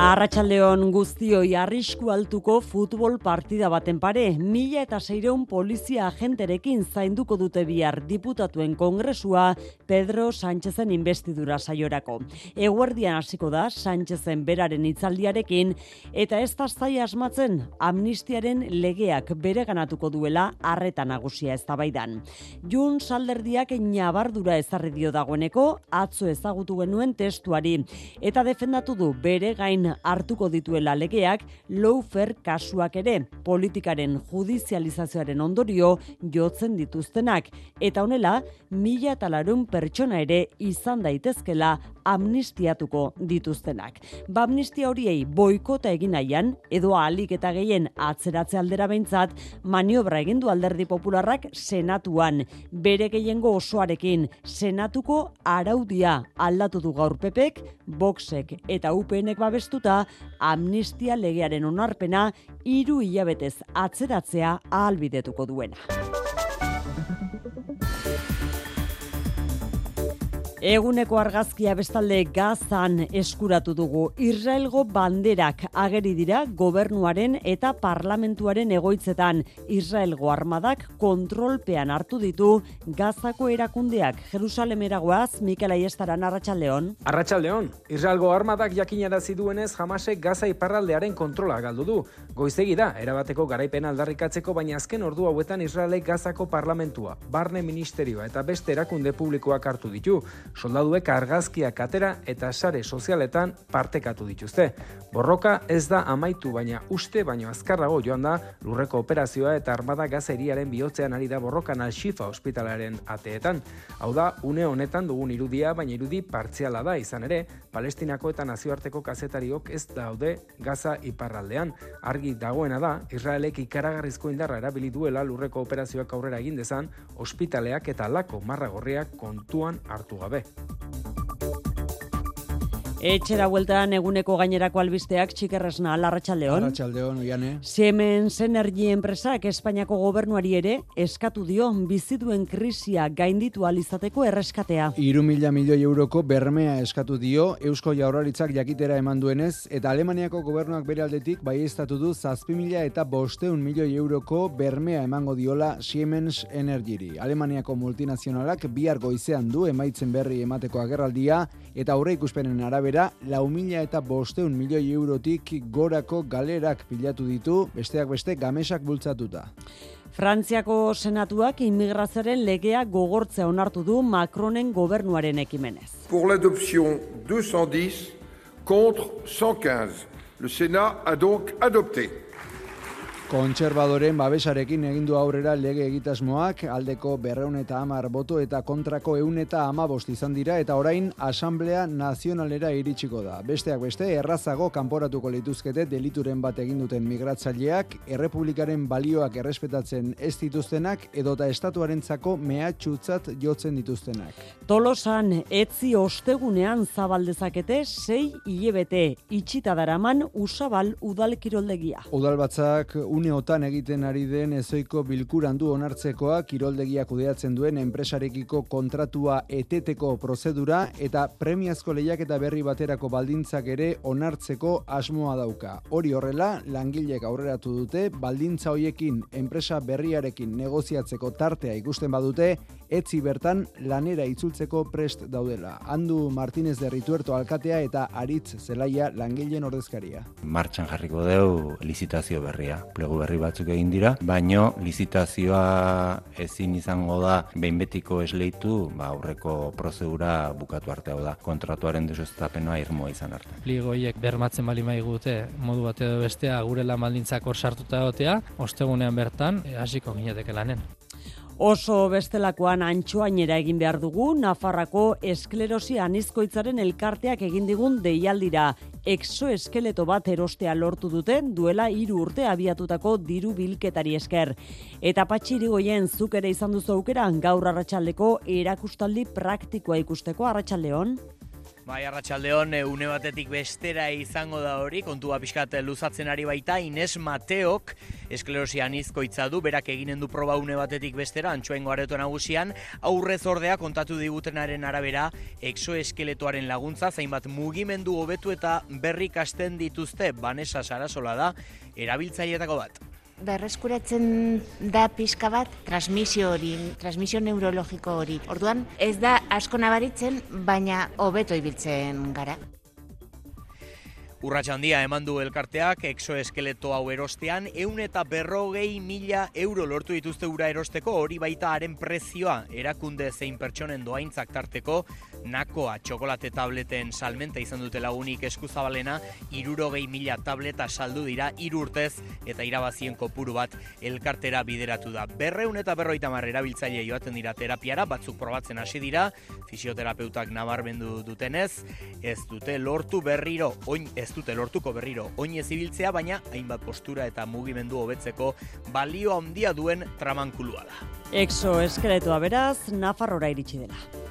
Arratxaldeon guztioi arrisku altuko futbol partida baten pare, mila eta seireun polizia agenterekin zainduko dute bihar diputatuen kongresua Pedro Sánchezen investidura saiorako. Eguerdian hasiko da Sánchezen beraren itzaldiarekin eta ez da zai asmatzen amnistiaren legeak bere ganatuko duela arreta nagusia ez baidan. Jun salderdiak nabardura ezarri dio dagoeneko atzo ezagutu genuen testuari eta defendatu du bere gain hartuko dituela legeak loufer kasuak ere. Politikaren judizializazioaren ondorio jotzen dituztenak. Eta honela mila eta larun pertsona ere izan daitezkela amnistiatuko dituztenak. Ba amnistia horiei boikota egin nahian edo ahalik eta gehien atzeratze aldera behintzat maniobra egin du alderdi popularrak senatuan. Bere gehiengo osoarekin senatuko araudia aldatu du gaur pepek, boxek eta UPNek babestuta amnistia legearen onarpena hiru hilabetez atzeratzea ahalbidetuko duena. Eguneko argazkia bestalde gazan eskuratu dugu. Israelgo banderak ageri dira gobernuaren eta parlamentuaren egoitzetan. Israelgo armadak kontrolpean hartu ditu gazako erakundeak. Jerusalem eragoaz, Mikel Aiestaran Arratxaldeon. Arratxaldeon, Israelgo armadak jakinarazi duenez jamasek gaza iparraldearen kontrola galdu du. Goizegi da, erabateko garaipen aldarrikatzeko, baina azken ordu hauetan Israelek gazako parlamentua, barne ministerioa eta beste erakunde publikoak hartu ditu soldaduek argazkiak atera eta sare sozialetan partekatu dituzte. Borroka ez da amaitu baina uste baino azkarrago joan da lurreko operazioa eta armada gazeriaren bihotzean ari da borrokan al-Shifa ospitalaren ateetan. Hau da, une honetan dugun irudia, baina irudi partziala da izan ere, Palestinako eta nazioarteko kazetariok ez daude gaza iparraldean. Argi dagoena da, Israelek ikaragarrizko indarra erabili duela lurreko operazioak aurrera egin dezan, ospitaleak eta lako marragorriak kontuan hartu gabe. Ué. Etxera bueltan eguneko gainerako albisteak txikerresna alarratxaldeon. Alarratxaldeon, oiane. Siemens Energy enpresak Espainiako gobernuari ere eskatu dio bizituen krisia gainditu alizateko erreskatea. Iru mila milioi euroko bermea eskatu dio Eusko Jaurlaritzak jakitera eman duenez eta Alemaniako gobernuak bere aldetik bai estatu du zazpi mila eta bosteun milioi euroko bermea emango diola Siemens Energyri. Alemaniako multinazionalak bihar goizean du emaitzen berri emateko agerraldia eta aurre ikuspenen arabera arabera, lau mila eta bosteun milioi eurotik gorako galerak pilatu ditu, besteak beste gamesak bultzatuta. Frantziako senatuak immigrazaren legea gogortzea onartu du Macronen gobernuaren ekimenez. Pour l'adoption 210 contre 115. Le Sénat a donc adopté. Kontserbadoren babesarekin egindu aurrera lege egitasmoak aldeko berreun eta amar boto eta kontrako eun eta amabost izan dira eta orain Asamblea Nazionalera iritsiko da. Besteak beste, errazago kanporatuko lituzkete delituren bat egin duten migratzaileak, errepublikaren balioak errespetatzen ez dituztenak edota estatuarentzako mehatxutzat jotzen dituztenak. Tolosan etzi ostegunean zabaldezakete sei hilebete itxita daraman usabal udalkiroldegia. Udalbatzak uneotan egiten ari den ezoiko bilkuran du onartzekoa kiroldegia kudeatzen duen enpresarekiko kontratua eteteko prozedura eta premiazko lehiak eta berri baterako baldintzak ere onartzeko asmoa dauka. Hori horrela, langilek aurreratu dute, baldintza hoiekin enpresa berriarekin negoziatzeko tartea ikusten badute, etzi bertan lanera itzultzeko prest daudela. Andu Martinez de Rituerto alkatea eta Aritz Zelaia langileen ordezkaria. Martxan jarriko deu lizitazio berria plegu berri batzuk egin dira, baino lizitazioa ezin izango da behin betiko esleitu, ba aurreko prozedura bukatu arte hau da. Kontratuaren desustapenoa irmoa izan arte. Pligoiek bermatzen bali maigute modu bat edo bestea gure lan baldintzak hor sartuta egotea, ostegunean bertan eh, hasiko gineteke lanen. Oso bestelakoan antxoainera egin behar dugu, Nafarrako esklerosi anizkoitzaren elkarteak egin digun deialdira. Exoeskeleto bat erostea lortu duten duela hiru urte abiatutako diru bilketari esker. Eta patxiri goien zuk ere izan duzu aukera gaur arratsaldeko erakustaldi praktikoa ikusteko arratsaldeon. Bai, arratsaldeon eh, une batetik bestera izango da hori, kontua pixkat eh, luzatzen ari baita, Ines Mateok esklerosia anizkoitza du, berak eginen du proba une batetik bestera, antxoengo areto nagusian, aurrez ordea kontatu digutenaren arabera, exoeskeletoaren laguntza, zainbat mugimendu hobetu eta berri kasten dituzte, Vanessa Sarasola da, erabiltzaietako bat berreskuratzen da pixka bat transmisio hori, transmisio neurologiko hori. Orduan, ez da asko nabaritzen, baina hobeto ibiltzen gara. Urratxa handia eman du elkarteak exoeskeleto hau erostean, eun eta berrogei mila euro lortu dituzte ura erosteko, hori baita haren prezioa erakunde zein pertsonen doaintzak tarteko, nakoa txokolate tableten salmenta izan dute lagunik eskuzabalena, irurogei mila tableta saldu dira irurtez eta irabazien kopuru bat elkartera bideratu da. Berreun eta berroita erabiltzaile joaten dira terapiara, batzuk probatzen hasi dira, fisioterapeutak nabarmendu dutenez, ez dute lortu berriro, oin ez ez dute lortuko berriro oinez ibiltzea, baina hainbat postura eta mugimendu hobetzeko balio handia duen tramankulua da. Exo eskeletoa beraz, Nafarrora iritsi dela.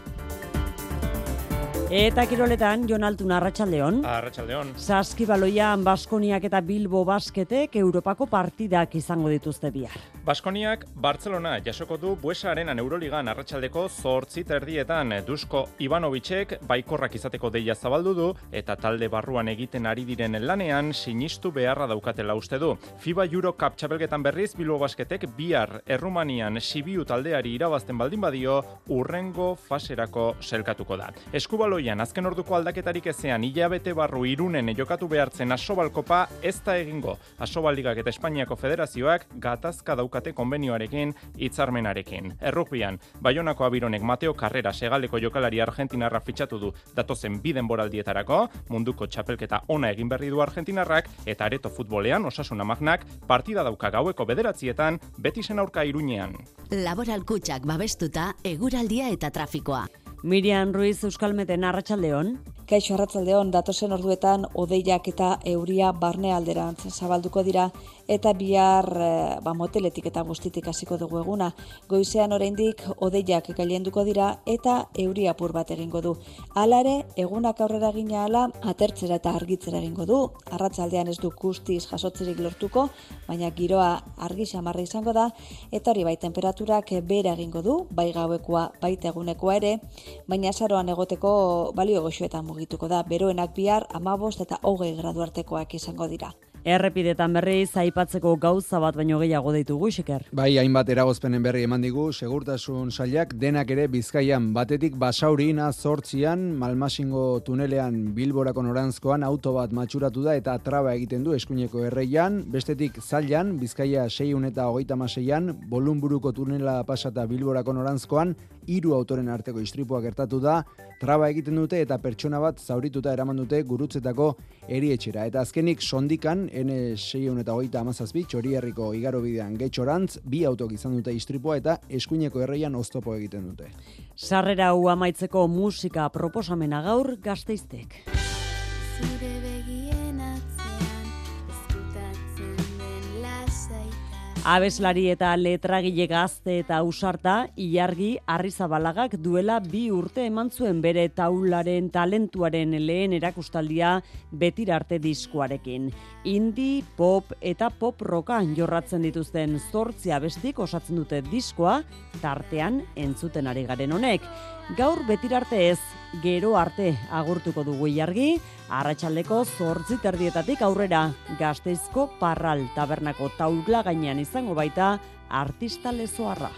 Eta kiroletan, Jon Altun Arratxaldeon. Arratxaldeon. Saskibaloian Baskoniak eta Bilbo Basketek Europako partidak izango dituzte bihar. Baskoniak Barcelona jasoko du Buesaren Euroligan arratsaldeko zortzi terdietan Dusko Ivanovicek baikorrak izateko deia zabaldu du eta talde barruan egiten ari diren lanean sinistu beharra daukatela uste du. FIBA Euro Cup txapelgetan berriz Bilbo Basketek bihar Errumanian Sibiu taldeari irabazten baldin badio urrengo faserako selkatuko da. Eskubalo Baloian azken orduko aldaketarik ezean hilabete barru irunen jokatu behartzen asobalkopa ez da egingo. Asobaldigak eta Espainiako federazioak gatazka daukate konbenioarekin hitzarmenarekin. Errukbian, Baionako abironek Mateo Carrera segaleko jokalari argentinarra fitxatu du datozen biden boraldietarako, munduko txapelketa ona egin berri du argentinarrak, eta areto futbolean osasuna magnak partida dauka gaueko bederatzietan beti zen aurka irunean. Laboral kutsak babestuta, eguraldia eta trafikoa. Miriam Ruiz Euskalmeten Arratsaldeon. Kaixo Arratsaldeon datosen orduetan odeiak eta euria barne alderantz zabalduko dira eta bihar eh, ba, moteletik eta guztitik hasiko dugu eguna. Goizean oraindik odeiak gailenduko dira eta euri apur bat egingo du. Alare, egunak aurrera gina ala, atertzera eta argitzera egingo du. Arratsaldean ez du guztiz jasotzerik lortuko, baina giroa argi xamarra izango da, eta hori bai temperaturak bera egingo du, bai gauekoa, baita egunekoa ere, baina saroan egoteko balio goxoetan mugituko da, beroenak bihar amabost eta hogei gradu artekoak izango dira. Errepidetan berriz aipatzeko gauza bat baino gehiago ditugu xiker. Bai, hainbat eragozpenen berri eman digu, segurtasun sailak denak ere Bizkaian batetik basaurina zortzian, Malmasingo tunelean Bilborako norantzkoan auto bat matxuratu da eta traba egiten du eskuineko erreian, bestetik zailan, Bizkaia 6 eta hogeita maseian, bolunburuko tunela pasata Bilborako norantzkoan, hiru autoren arteko istripua gertatu da, traba egiten dute eta pertsona bat zaurituta eraman dute gurutzetako erietxera. Eta azkenik sondikan, N6 eta hogeita amazazbi, txori herriko igaro bidean getxorantz, bi autok izan dute istripua eta eskuineko erreian oztopo egiten dute. Sarrera hau amaitzeko musika proposamena gaur gazteiztek. Zure Abeslari eta letragile gazte eta usarta, ilargi arrizabalagak duela bi urte eman zuen bere taularen talentuaren lehen erakustaldia betirarte diskoarekin. Indi, pop eta pop roka jorratzen dituzten zortzia bestik osatzen dute diskoa, tartean entzuten ari garen honek. Gaur betirarte ez, gero arte agurtuko dugu ilargi, arratsaldeko zortzi terdietatik aurrera, gazteizko parral tabernako taula gainean izango baita, artista lezoarra.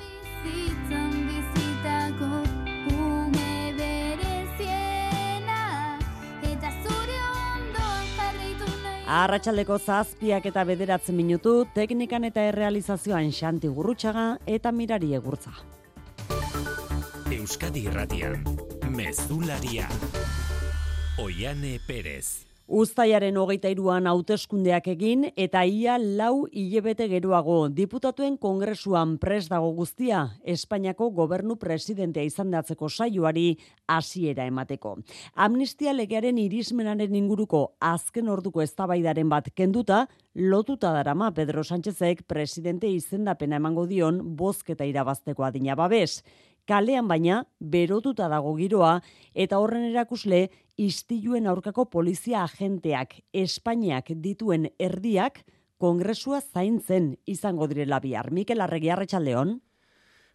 Arratxaldeko zazpiak eta bederatzen minutu, teknikan eta errealizazioan xanti gurrutxaga eta mirari egurtza. Euskadi Irratian, Mezularia, Oiane Perez. Uztaiaren hogeita iruan hauteskundeak egin eta ia lau hilebete geroago diputatuen kongresuan pres dago guztia Espainiako gobernu presidentea izan datzeko saioari hasiera emateko. Amnistia legearen irismenaren inguruko azken orduko eztabaidaren bat kenduta, lotuta darama Pedro Sánchezek presidente izendapena emango dion bozketa irabazteko adina babes. Kalean baina berotuta dago giroa eta horren erakusle istiluen aurkako polizia agenteak Espainiak dituen erdiak kongresua zaintzen izango direla bihar. Mikel Arregi Arratsaldeon.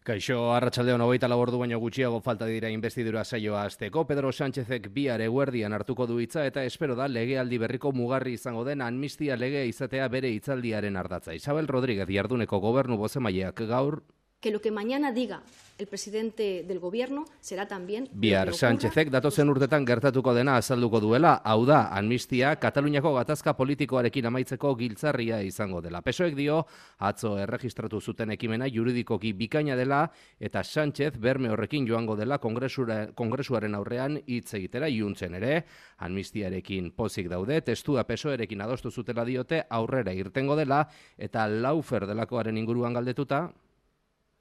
Kaixo, arratsaldeon hogeita labordu baino gutxiago falta dira investidura saioa azteko. Pedro Sánchezek biar eguerdian hartuko du hitza eta espero da legealdi berriko mugarri izango den amnistia lege izatea bere hitzaldiaren ardatza. Isabel Rodríguez jarduneko gobernu bozemaileak gaur que lo que mañana diga el presidente del gobierno será también Biar Sánchezek datozen urtetan gertatuko dena azalduko duela, hau da, amnistia Kataluniako gatazka politikoarekin amaitzeko giltzarria izango dela. Pesoek dio, atzo erregistratu zuten ekimena juridikoki bikaina dela eta Sánchez berme horrekin joango dela kongresuaren aurrean hitz egitera iuntzen ere, amnistiarekin pozik daude, testua pesoerekin adostu zutela diote aurrera irtengo dela eta laufer delakoaren inguruan galdetuta,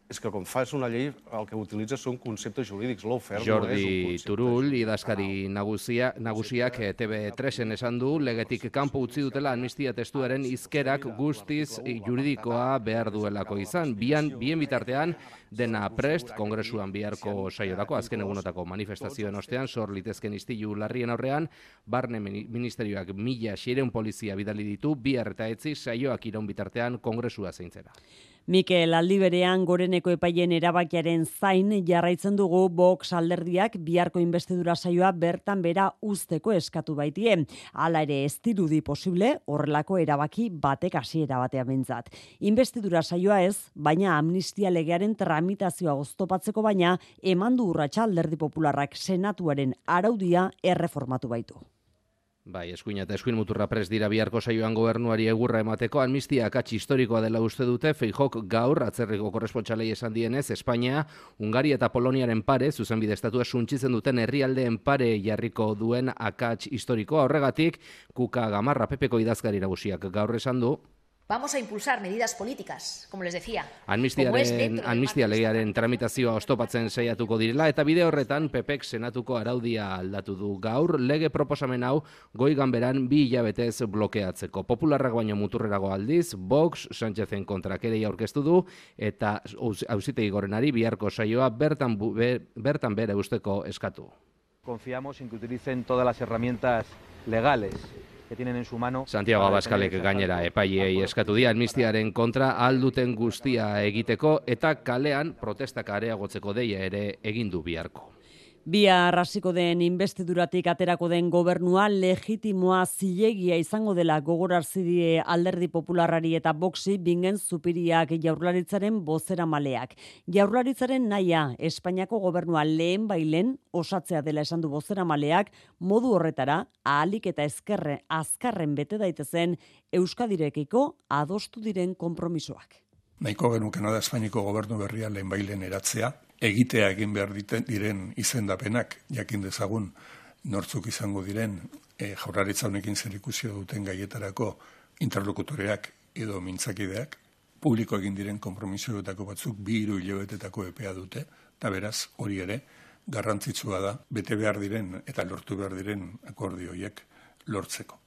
és que quan fas una llei el que utilitzes són conceptes jurídics, l'ofer Jordi no és un Turull, idazkari nagusia, nagusiak eh, TV3-en esan du, legetik kanpo utzi dutela amnistia testuaren izkerak guztiz juridikoa behar duelako izan. Bian, bien bitartean, dena prest, kongresuan biharko saiorako, azken egunotako manifestazioen ostean, sor litezken iztilu larrien aurrean, barne ministerioak mila xireun polizia bidali ditu, bihar eta etzi saioak iraun bitartean kongresua zeintzera. Mikel Aldiberean goreneko epaien erabakiaren zain jarraitzen dugu Vox alderdiak biharko investidura saioa bertan bera usteko eskatu baitie. Hala ere ez dirudi posible horrelako erabaki batek hasiera batean bentzat. Investidura saioa ez, baina amnistia legearen tramitazioa oztopatzeko baina emandu urratsa alderdi popularrak senatuaren araudia erreformatu baitu. Bai, eskuina eta eskuin muturra pres dira biharko saioan gobernuari egurra emateko, amnistia akatsi historikoa dela uste dute, feijok gaur, atzerriko korrespotxalei esan dienez, Espainia, Ungaria eta Poloniaren pare, zuzen bidestatua suntxitzen duten herrialdeen pare jarriko duen akats historikoa. Horregatik, kuka gamarra pepeko idazkari nagusiak gaur esan du, Vamos a impulsar medidas políticas, como les decía. Amnistiaren, amnistia legearen tramitazioa ostopatzen saiatuko direla eta bide horretan PPek senatuko araudia aldatu du gaur lege proposamen hau goi ganberan bi hilabetez blokeatzeko. Popularrak baino muturrerago aldiz, Vox, Sánchezen kontra kerei aurkeztu du eta hausitegi gorenari biharko saioa bertan, bertan bere usteko eskatu. Confiamos en que utilicen todas las herramientas legales que tienen en su mano. Santiago Abaskalek gainera epaiei eskatu dia amnistiaren kontra alduten guztia egiteko eta kalean protestak areagotzeko deia ere egin du biharko. Bia arrasiko den investiduratik aterako den gobernua legitimoa zilegia izango dela gogorarzi die alderdi popularari eta boksi bingen zupiriak jaurlaritzaren bozera maleak. Jaurlaritzaren naia Espainiako gobernua lehen bailen osatzea dela esan du bozera maleak modu horretara ahalik eta ezkerre azkarren bete daitezen Euskadirekiko adostu diren konpromisoak. Naiko genukena da Espainiako gobernu berria lehen bailen eratzea, egitea egin behar diren izendapenak jakin dezagun nortzuk izango diren e, jaurlaritza honekin zer duten gaietarako interlokutoreak edo mintzakideak, publiko egin diren kompromisioetako batzuk bi hiru hilabetetako epea dute, eta beraz hori ere garrantzitsua da bete behar diren eta lortu behar diren akordioiek lortzeko.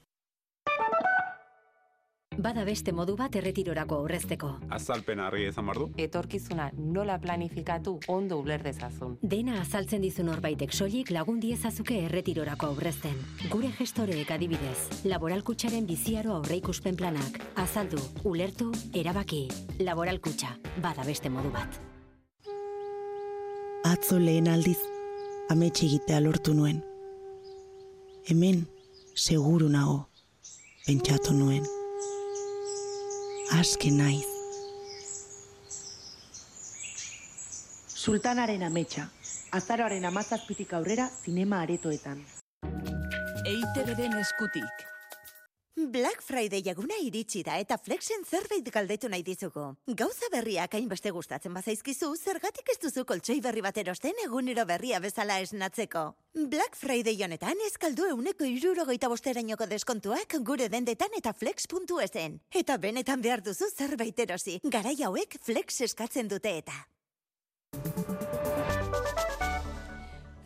Bada beste modu bat erretirorako aurrezteko. Azalpen harri ezan bardu. Etorkizuna nola planifikatu ondo uler dezazun. Dena azaltzen dizun horbaitek soilik lagun diezazuke erretirorako aurrezten. Gure gestoreek adibidez, laboralkutsaren biziaro aurreikuspen planak. Azaldu, ulertu, erabaki. Laboralkutsa, bada beste modu bat. Atzo lehen aldiz, ametxigitea lortu nuen. Hemen, seguru nago, pentsatu nuen aske naiz. Sultanaren ametsa, azaroaren amazazpitik aurrera zinema aretoetan. Eite beden eskutik. Black Friday eguna iritsi da eta Flexen zerbait galdetu nahi dizugu. Gauza berriak hainbeste gustatzen bazaizkizu, zergatik ez duzu koltsoi berri bat erosten egunero berria bezala esnatzeko. Black Friday honetan eskaldu euneko irurogeita bosterainoko deskontuak gure dendetan eta flex.esen. Eta benetan behar duzu zerbait erosi. Garai hauek Flex eskatzen dute eta.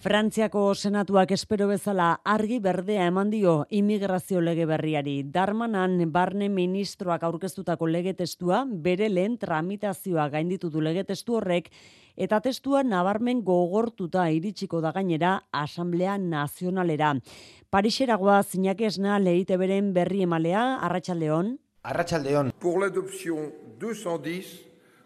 Frantziako senatuak espero bezala argi berdea eman dio immigrazio lege berriari. Darmanan barne ministroak aurkeztutako lege testua bere lehen tramitazioa gainditu du lege testu horrek eta testua nabarmen gogortuta iritsiko da gainera Asamblea Nazionalera. Parixeragoa zinak esna lehite beren berri emalea, Arratxaldeon. Arratxaldeon. Pour l'adoption 210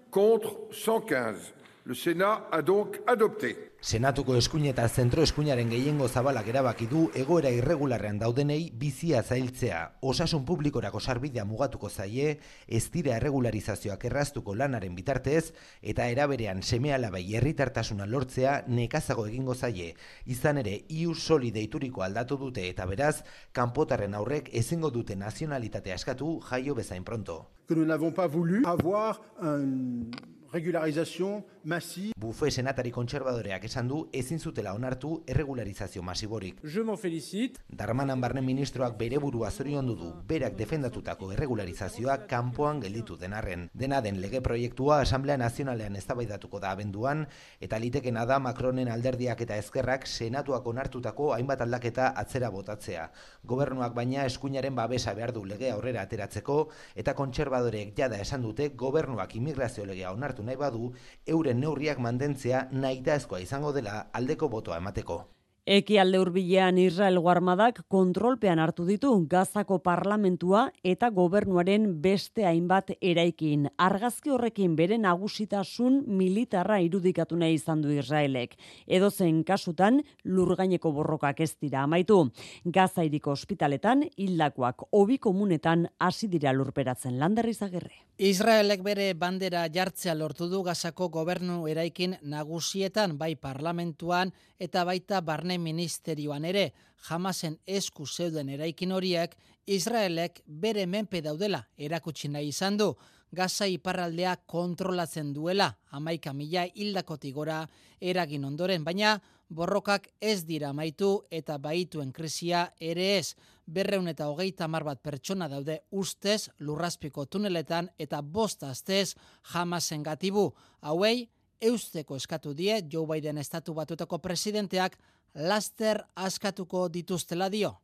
contre 115. Le Sénat a donc adopté. Senatuko eskuin eta zentro eskuinaren gehiengo zabalak erabaki du egoera irregularrean daudenei bizia zailtzea. Osasun publikorako sarbidea mugatuko zaie, ez dira erregularizazioak erraztuko lanaren bitartez, eta eraberean semealabai herritartasuna lortzea nekazago egingo zaie. Izan ere, iu soli deituriko aldatu dute eta beraz, kanpotarren aurrek ezingo dute nazionalitatea askatu jaio bezain pronto. Que nous n'avons pas voulu avoir un regularizazio masiv. Bufe senatari kontserbadoreak esan du ezin zutela onartu erregularizazio masiborik. Je m'en félicite. Darmanan barne ministroak bere burua zoriondu du berak defendatutako erregularizazioa kanpoan gelditu denarren. Dena den lege proiektua Asamblea Nazionalean eztabaidatuko da abenduan eta litekena da Macronen alderdiak eta ezkerrak senatuak onartutako hainbat aldaketa atzera botatzea. Gobernuak baina eskuinaren babesa behar du legea aurrera ateratzeko eta kontserbadoreek jada esan dute gobernuak immigrazio legea onartu nahi badu euren neurriak mantentzea nahitaezkoa izango dela aldeko botoa emateko. Eki alde hurbilean Israel guarmadak kontrolpean hartu ditu Gazako parlamentua eta gobernuaren beste hainbat eraikin. Argazki horrekin bere nagusitasun militarra irudikatu nahi izan du Israelek. Edo zen kasutan lurgaineko borrokak ez dira amaitu. Gaza iriko ospitaletan hildakoak obi komunetan hasi dira lurperatzen landerri zagerre. Israelek bere bandera jartzea lortu du Gazako gobernu eraikin nagusietan bai parlamentuan eta baita barne ministerioan ere, jamasen esku zeuden eraikin horiek, Israelek bere menpe daudela erakutsi nahi izan du, Gaza iparraldea kontrolatzen duela, amaika mila hildakotik gora eragin ondoren, baina borrokak ez dira amaitu eta baituen krisia ere ez, berreun eta hogeita mar bat pertsona daude ustez lurraspiko tuneletan eta bost astez jamasen gatibu. Hauei, eusteko eskatu die Joe Biden estatu batutako presidenteak laster askatuko dituztela dio.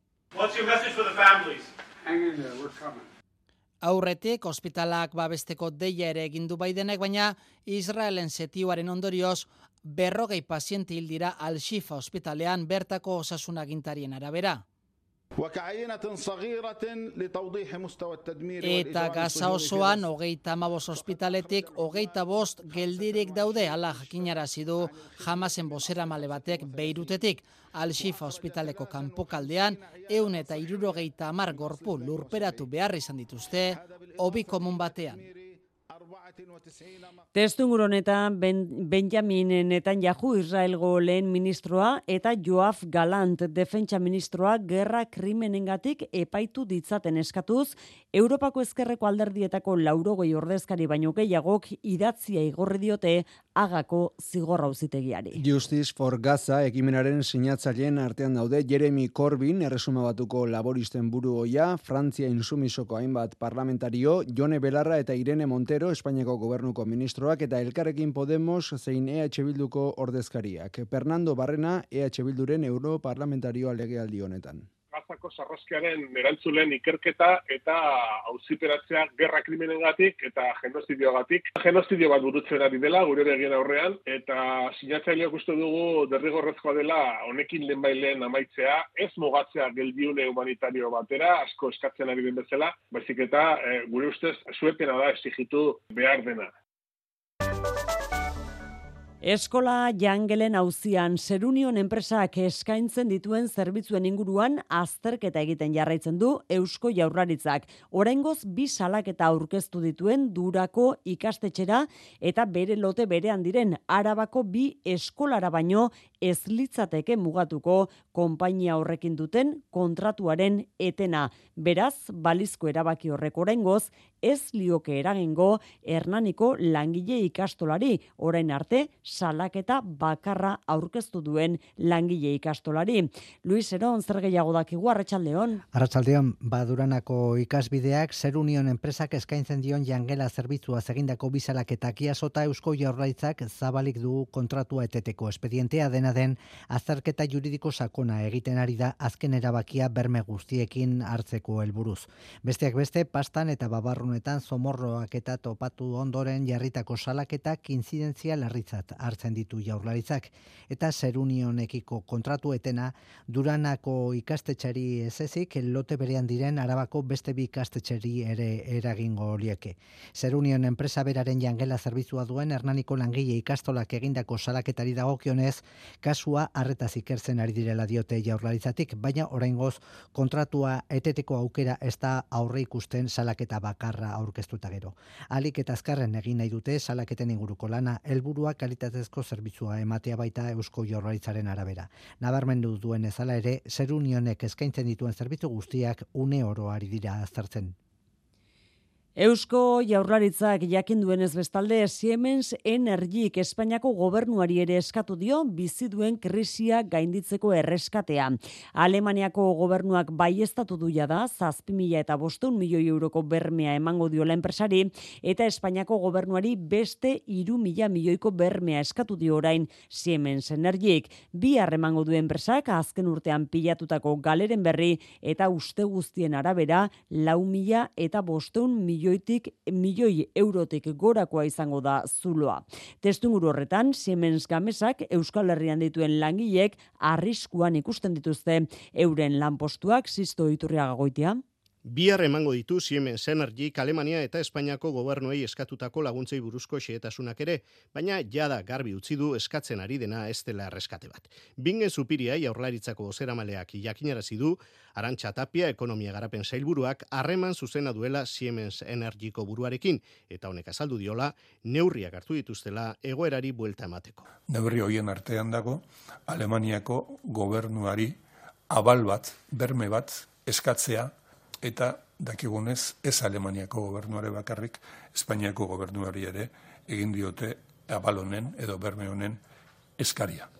Aurretik, ospitalak babesteko deia ere egindu Bidenek, baina Israelen setioaren ondorioz berrogei paziente hil dira Al-Shifa ospitalean bertako osasunagintarien arabera. Eta gaza osoan, hogeita amabos ospitaletik, hogeita bost geldirik daude, ala jakinarazi du jamasen bosera male batek beirutetik. Al-Shifa ospitaleko kanpokaldean, eun eta irurogeita amar gorpu lurperatu behar izan dituzte, hobi komun batean. Testungur honetan ben, Benjamin Netanyahu Israelgo lehen ministroa eta Joaf Galant defentsa ministroa gerra krimenengatik epaitu ditzaten eskatuz, Europako ezkerreko alderdietako laurogoi ordezkari baino gehiagok idatzia igorri diote agako zigorra uzitegiari. Justice for Gaza ekimenaren sinatzaileen artean daude Jeremy Corbyn, erresuma batuko laboristen buru oia, Frantzia insumisoko hainbat parlamentario, Jone Belarra eta Irene Montero, Espainiako gobernuko ministroak eta Elkarrekin Podemos zein EH Bilduko ordezkariak. Fernando Barrena, EH Bilduren europarlamentarioa legealdi honetan. Gazako sarraskiaren erantzulen ikerketa eta auziperatzea gerra krimenengatik eta genozidioagatik. Genozidio bat burutzen ari dela gure egin aurrean eta sinatzaileak uste dugu derrigorrezkoa dela honekin lehenbailen amaitzea, ez mugatzea geldiune humanitario batera, asko eskatzen ari den bezala, baizik eta e, gure ustez zuepena da exigitu behar dena. Eskola jangelen auzian Serunion enpresak eskaintzen dituen zerbitzuen inguruan azterketa egiten jarraitzen du Eusko Jaurlaritzak. Oraingoz bi salaketa aurkeztu dituen Durako ikastetxera eta bere lote berean diren Arabako bi eskolara baino ez litzateke mugatuko konpainia horrekin duten kontratuaren etena. Beraz, balizko erabaki horrek oraingoz ez lioke eragingo Hernaniko langile ikastolari orain arte salaketa bakarra aurkeztu duen langile ikastolari. Luis Eron zer gehiago dakigu Arratsaldeon. Arratsaldeon Baduranako ikasbideak Zer Union enpresak eskaintzen dion jangela zerbitzua egindako bisalaketak iasota Eusko Jaurlaritzak zabalik du kontratua eteteko espedientea dena den azterketa juridiko sakona egiten ari da azken erabakia berme guztiekin hartzeko helburuz. Besteak beste, pastan eta babarrunetan zomorroak eta topatu ondoren jarritako salaketak inzidentzia larritzat hartzen ditu jaurlaritzak. Eta zerunionekiko kontratu etena duranako ikastetxari ez ezik, lote berean diren arabako beste bi ikastetxeri ere eragingo horieke. Zerunion enpresa beraren jangela zerbitzua duen Hernaniko langile ikastolak egindako salaketari dagokionez, kasua harretaz ikertzen ari direla diote jaurlaritzatik, baina oraingoz kontratua eteteko aukera ez da aurre ikusten salaketa bakarra aurkeztuta gero. Alik eta azkarren egin nahi dute salaketen inguruko lana, helburua kalitatezko zerbitzua ematea baita Eusko Jaurlaritzaren arabera. Nabarmendu duen ezala ere, Zerunionek eskaintzen dituen zerbitzu guztiak une oro ari dira aztertzen. Eusko jaurlaritzak jakin duenez bestalde Siemens Energik Espainiako gobernuari ere eskatu dio bizi duen krisia gainditzeko erreskatea. Alemaniako gobernuak baiestatu du da zazpi mila eta bostun milioi euroko bermea emango diola enpresari eta Espainiako gobernuari beste iru mila milioiko bermea eskatu dio orain Siemens Energik. Bi harremango du enpresak azken urtean pilatutako galeren berri eta uste guztien arabera lau mila eta bostun milioi milioitik milioi eurotik gorakoa izango da zuloa. Testunguru horretan, Siemens Gamesak Euskal Herrian dituen langilek arriskuan ikusten dituzte euren lanpostuak sisto iturriaga goitia. Bihar emango ditu Siemens Energy Alemania eta Espainiako gobernuei eskatutako laguntzei buruzko xehetasunak ere, baina jada garbi utzi du eskatzen ari dena ez dela erreskate bat. Bingen zupiria jaurlaritzako ozeramaleak jakinarazi du, Arantxa Tapia ekonomia garapen zailburuak harreman zuzena duela Siemens Energyko buruarekin, eta honek azaldu diola, neurriak hartu dituztela egoerari buelta emateko. Neurri hoien artean dago, Alemaniako gobernuari abal bat, berme bat, eskatzea eta dakigunez ez Alemaniako gobernuare bakarrik, Espainiako gobernuari ere egin diote abalonen edo berme honen eskaria.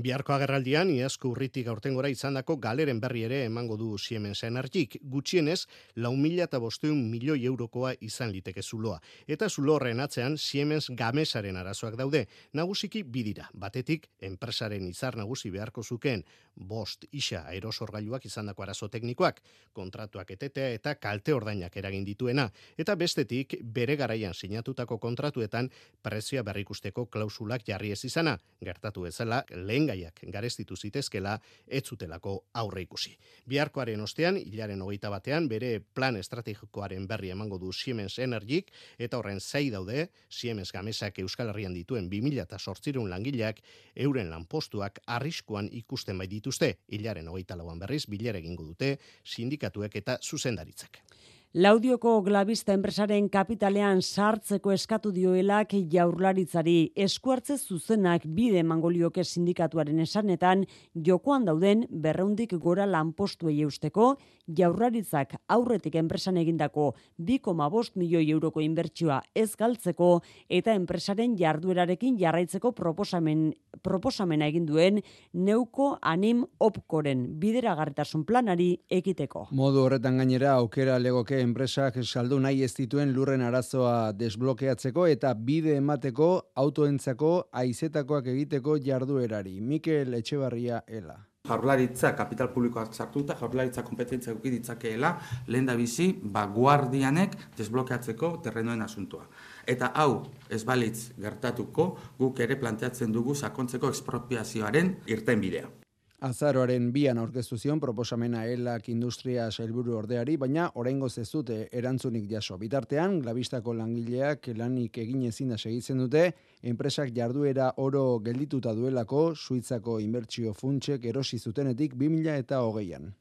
Biharko agerraldian, iazko urritik aurtengora izandako galeren berri ere emango du Siemens Energik. Gutxienez, lau mila eta bosteun milioi eurokoa izan liteke zuloa. Eta zulo horren atzean Siemens gamesaren arazoak daude. Nagusiki bidira. Batetik, enpresaren izar nagusi beharko zuken bost isa aerosorgailuak izandako arazo teknikoak, kontratuak etetea eta kalte ordainak eragin dituena. Eta bestetik, bere garaian sinatutako kontratuetan prezioa berrikusteko klausulak jarri ez izana. Gertatu ezela, lehen gaiak garestitu zitezkela ez zutelako aurre ikusi. Biharkoaren ostean, hilaren hogeita batean, bere plan estrategikoaren berri emango du Siemens Energik, eta horren zei daude, Siemens Gamesak Euskal Herrian dituen 2000 eta sortzirun langileak, euren lanpostuak arriskuan ikusten bai dituzte, hilaren hogeita lauan berriz, bilere egingo dute, sindikatuek eta zuzendaritzak. Laudioko glabista enpresaren kapitalean sartzeko eskatu dioelak jaurlaritzari eskuartze zuzenak bide mangolioke sindikatuaren esanetan jokoan dauden berreundik gora lanpostuei eusteko jaurlaritzak aurretik enpresan egindako 2,5 milioi euroko inbertsioa ez galtzeko eta enpresaren jarduerarekin jarraitzeko proposamen, proposamena egin duen neuko anim opkoren bideragarritasun planari ekiteko. Modu horretan gainera aukera legoke enpresak saldu nahi ez dituen lurren arazoa desblokeatzeko eta bide emateko autoentzako aizetakoak egiteko jarduerari. Mikel Etxebarria Ela. Jaurlaritza kapital publikoak sartuta, jaurlaritza kompetentzia uki ditzakeela, lehen da bizi, ba, guardianek desblokeatzeko terrenoen asuntua. Eta hau, ez balitz gertatuko, guk ere planteatzen dugu sakontzeko ekspropiazioaren irten bidea. Azaroaren bian aurkeztu zion proposamena elak industria sailburu ordeari, baina oraingo ez erantzunik jaso. Bitartean, glabistako langileak lanik egin ezin da segitzen dute, enpresak jarduera oro geldituta duelako, suitzako inbertsio funtsek erosi zutenetik 2000 eta hogeian.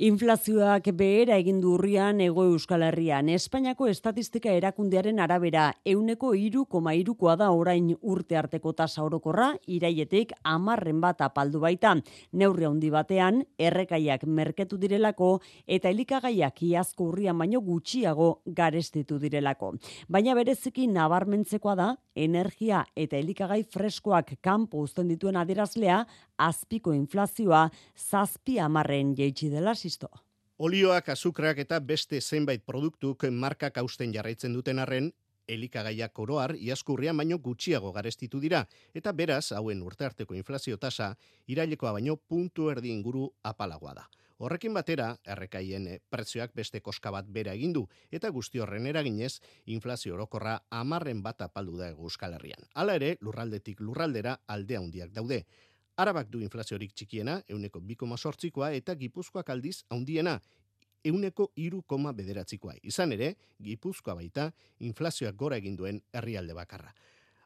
Inflazioak behera egin urrian ego Euskal Herrian. Espainiako estatistika erakundearen arabera, euneko iru koma irukoa da orain urte arteko tasa orokorra, iraietik amarren bat apaldu baita. Neurri handi batean, errekaiak merketu direlako eta elikagaiak iazko urrian baino gutxiago garestitu direlako. Baina bereziki nabarmentzekoa da, energia eta elikagai freskoak kanpo uzten dituen adierazlea, azpiko inflazioa zazpi amarren jeitsi dela sisto. Olioak, azukrak eta beste zenbait produktuk markak hausten jarraitzen duten arren, elikagaiak oroar iaskurrian baino gutxiago garestitu dira, eta beraz, hauen urtearteko inflazio tasa, irailekoa baino puntu erdi inguru apalagoa da. Horrekin batera, errekaien prezioak beste koska bat bera egindu, eta guzti horren eraginez, inflazio orokorra amarren bat apaldu da Euskal Herrian. Hala ere, lurraldetik lurraldera alde handiak daude. Arabak du inflaziorik txikiena, euneko 2,8koa eta gipuzkoak aldiz handiena, euneko iru koma bederatzikoa. Izan ere, gipuzkoa baita, inflazioak gora egin duen herrialde bakarra.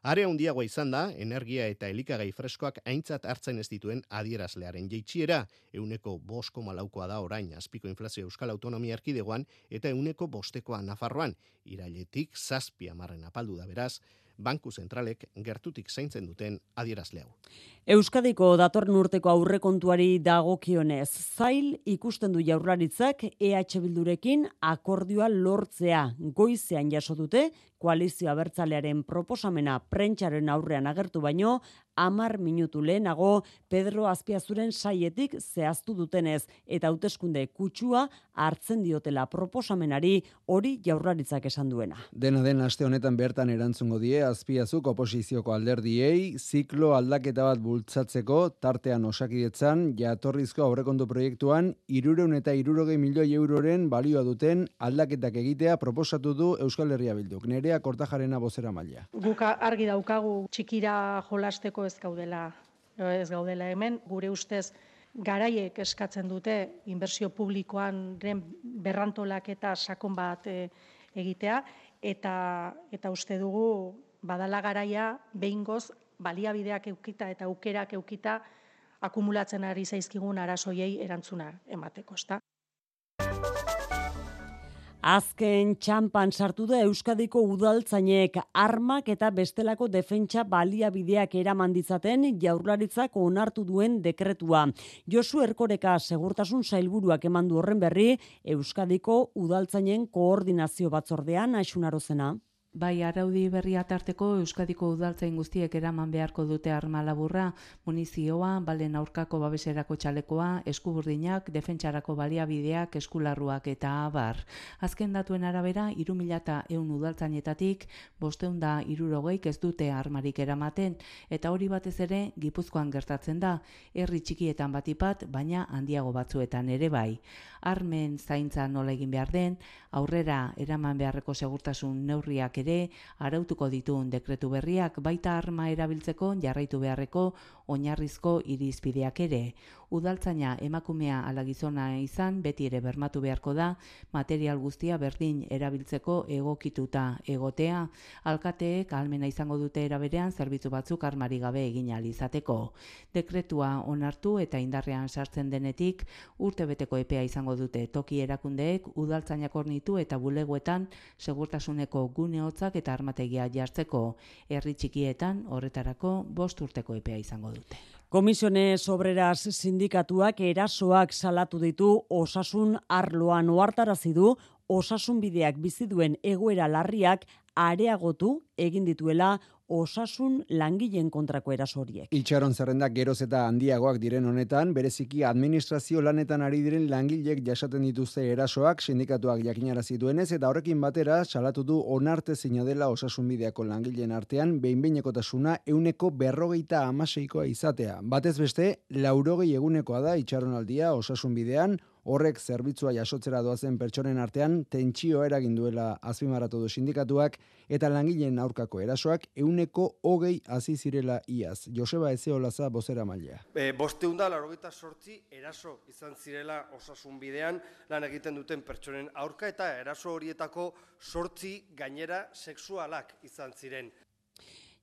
Are handiagoa izan da, energia eta elikagai freskoak aintzat hartzen ez dituen adierazlearen jeitxiera, euneko bosko malaukoa da orain azpiko inflazio Euskal Autonomia Erkidegoan eta euneko bostekoa Nafarroan, irailetik zazpia marren apaldu da beraz, banku zentralek gertutik zaintzen duten adierazle hau. Euskadiko datorren urteko aurrekontuari dagokionez, zail ikusten du jaurlaritzak EH Bildurekin akordioa lortzea. Goizean jaso dute koalizio abertzalearen proposamena prentsaren aurrean agertu baino, amar minutu lehenago Pedro Azpiazuren saietik zehaztu dutenez eta hauteskunde kutsua hartzen diotela proposamenari hori jaurlaritzak esan duena. Dena den aste honetan bertan erantzungo die Azpiazuk oposizioko alderdiei ziklo aldaketa bat bultzatzeko tartean osakidetzan jatorrizko aurrekondu proiektuan irureun eta irurogei milioi euroren balioa duten aldaketak egitea proposatu du Euskal Herria Bilduk. Nerea Kortajarena bozera maila. Guk argi daukagu txikira jolasteko ez gaudela ez gaudela hemen gure ustez garaiek eskatzen dute inbertsio publikoan berrantolaketa sakon bat e, egitea eta eta uste dugu badala garaia behingoz baliabideak eukita eta aukerak eukita akumulatzen ari zaizkigun arazoiei erantzuna emateko, ezta? Azken txampan sartu da Euskadiko udaltzainek armak eta bestelako defentsa baliabideak eraman ditzaten jaurlaritzak onartu duen dekretua. Josu Erkoreka segurtasun sailburuak emandu horren berri Euskadiko udaltzainen koordinazio batzordean aixunarozena. Bai, araudi berria tarteko Euskadiko udaltzain guztiek eraman beharko dute arma laburra, munizioa, balen aurkako babeserako txalekoa, eskuburdinak, defentsarako baliabideak, eskularruak eta abar. Azken datuen arabera, iru milata eun udaltzainetatik, bosteun da irurogeik ez dute armarik eramaten, eta hori batez ere, gipuzkoan gertatzen da, herri txikietan batipat, baina handiago batzuetan ere bai. Armen zaintza nola egin behar den, aurrera eraman beharreko segurtasun neurriak ere arautuko dituen dekretu berriak baita arma erabiltzeko jarraitu beharreko oinarrizko irizpideak ere. Udaltzaina emakumea ala gizona izan beti ere bermatu beharko da material guztia berdin erabiltzeko egokituta egotea. Alkateek almena izango dute eraberean zerbitzu batzuk armari gabe egin izateko. Dekretua onartu eta indarrean sartzen denetik urtebeteko epea izango dute toki erakundeek udaltzainak ornitu eta bulegoetan segurtasuneko gune hotzak eta armategia jartzeko herri txikietan horretarako bost urteko epea izango dute. Komisiones Obreras sindikatuak erasoak salatu ditu osasun arloan ohartarazi du osasun bideak bizi duen egoera larriak areagotu egin dituela osasun langileen kontrako erasoriek. Itxaron zerrendak geroz eta handiagoak diren honetan, bereziki administrazio lanetan ari diren langileek jasaten dituzte erasoak sindikatuak jakinarazi duenez eta horrekin batera salatu du onarte dela osasun bideako langileen artean behinbeinekotasuna euneko berrogeita amaseikoa izatea. Batez beste, laurogei egunekoa da itxaronaldia osasun bidean, horrek zerbitzua jasotzera doazen pertsonen artean tentsio eragin duela azpimarratu du sindikatuak eta langileen aurkako erasoak euneko hogei hasi zirela iaz. Joseba Ezeolaza bozera mailea. E, Bosteunda, larogeita sortzi eraso izan zirela osasun bidean lan egiten duten pertsonen aurka eta eraso horietako sortzi gainera sexualak izan ziren.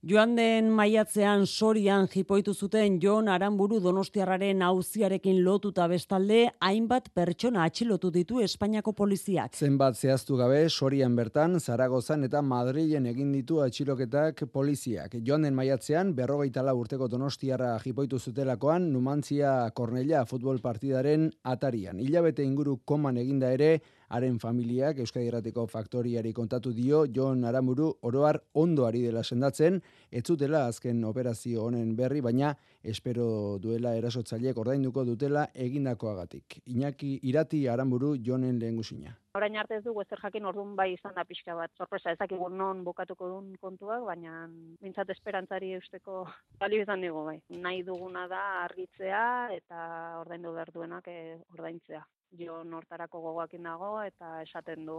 Joan den maiatzean sorian jipoitu zuten Jon Aranburu Donostiarraren auziarekin lotuta bestalde hainbat pertsona atxilotu ditu Espainiako poliziak. Zenbat zehaztu gabe sorian bertan Zaragozan eta Madrilen egin ditu atxiloketak poliziak. Joan den maiatzean berrogeita urteko Donostiarra jipoitu zutelakoan Numantzia Kornella futbol partidaren atarian. Hilabete inguru koman eginda ere Haren familiak Euskadi Errateko faktoriari kontatu dio Jon Aramuru oroar ondo ari dela sendatzen, ez zutela azken operazio honen berri, baina espero duela erasotzaileek ordainduko dutela egindakoagatik. Iñaki Irati Aramburu Jonen lehengusina. Orain arte ez dugu ezer jakin ordun bai izan da pixka bat. Sorpresa ezakigu non bukatuko duen kontuak, baina mintzat esperantzari eusteko balio izan dugu bai. Nahi duguna da argitzea eta ordaindu behar duenak eh, ordaintzea. Jo nortarako gogoakin dago eta esaten du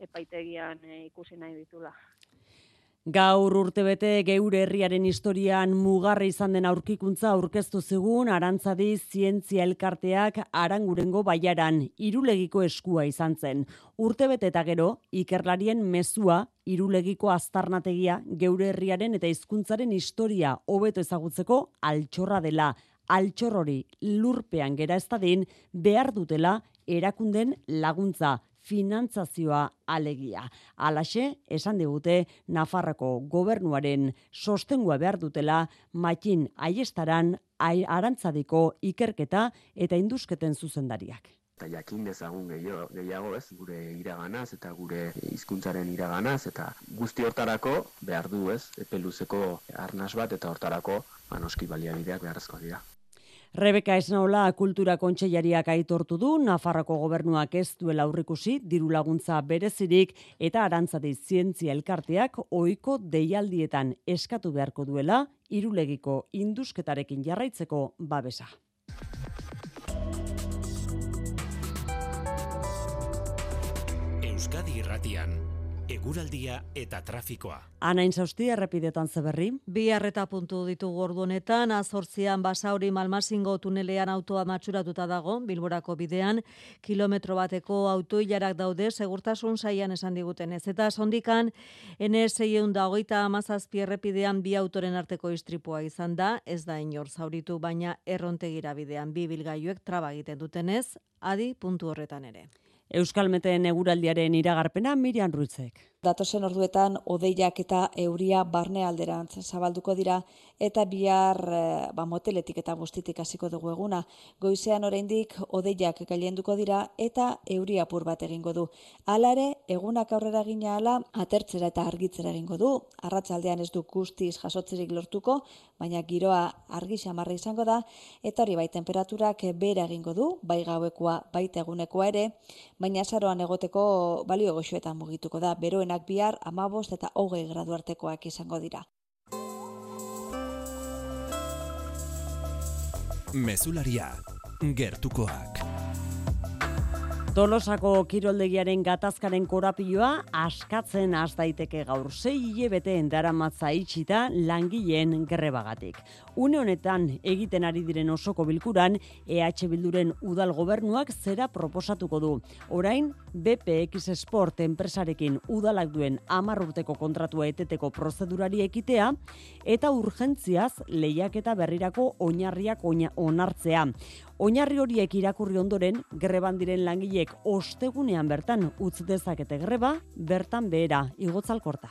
epaitegian eh, ikusi nahi ditula. Gaur urtebete geure herriaren historian mugarra izan den aurkikuntza aurkeztu zigun arantzadi zientzia elkarteak arangurengo baiaran irulegiko eskua izan zen. Urtebete eta gero, ikerlarien mezua irulegiko aztarnategia geure herriaren eta hizkuntzaren historia hobeto ezagutzeko altxorra dela. Altxor hori lurpean gera ez behar dutela erakunden laguntza finantzazioa alegia. Alaxe, esan digute, Nafarrako gobernuaren sostengua behar dutela, makin aiestaran arantzadiko ikerketa eta induzketen zuzendariak eta jakin dezagun gehiago, ez, gure iraganaz eta gure hizkuntzaren iraganaz eta guzti hortarako behar du ez, epeluzeko arnaz bat eta hortarako manoski ba, baliabideak beharrezkoa dira. Rebeka Esnaola kultura kontseilariak aitortu du Nafarroko gobernuak ez duela aurrikusi diru laguntza berezirik eta arantzadi zientzia elkarteak ohiko deialdietan eskatu beharko duela irulegiko indusketarekin jarraitzeko babesa. Euskadi Irratian eguraldia eta trafikoa. Anain zausti, errepidetan zeberri. Bi arreta puntu ditugu ordu honetan, azortzian basauri malmasingo tunelean autoa matxuratuta dago, bilborako bidean, kilometro bateko autoilarak daude, segurtasun saian esan diguten ez. Eta sondikan, NS egun da hogeita amazazpi errepidean bi autoren arteko istripua izan da, ez da inor zauritu, baina errontegira bidean bi bilgaiuek traba egiten dutenez, adi puntu horretan ere. Euskalmeten eguraldiaren iragarpena Mirian Ruitzek. Datosen orduetan odeiak eta euria barne alderantz zabalduko dira eta bihar eh, ba, moteletik eta bustitik hasiko dugu eguna. Goizean oraindik odeiak gailenduko dira eta euria apur bat egingo du. Alare, egunak aurrera gina ala, atertzera eta argitzera egingo du. Arratsaldean ez du guztiz jasotzerik lortuko, baina giroa argi xamarra izango da eta hori bai temperaturak bera egingo du, bai gauekoa, baita egunekoa ere, baina saroan egoteko balio goxoetan mugituko da. Beroenak bihar amabost eta hogei gradu artekoak izango dira. Mesularia, gertukoak. Tolosako kiroldegiaren gatazkaren korapiloa askatzen az daiteke gaur sei hilebete matza itxita langileen grebagatik. Une honetan egiten ari diren osoko bilkuran EH Bilduren udal gobernuak zera proposatuko du. Orain BPX Sport enpresarekin udalak duen 10 urteko kontratua eteteko prozedurari ekitea eta urgentziaz lehiaketa berrirako oinarriak onartzea. Oinarri horiek irakurri ondoren, greban diren langileek ostegunean bertan utz dezakete greba, bertan behera, igotzalkorta.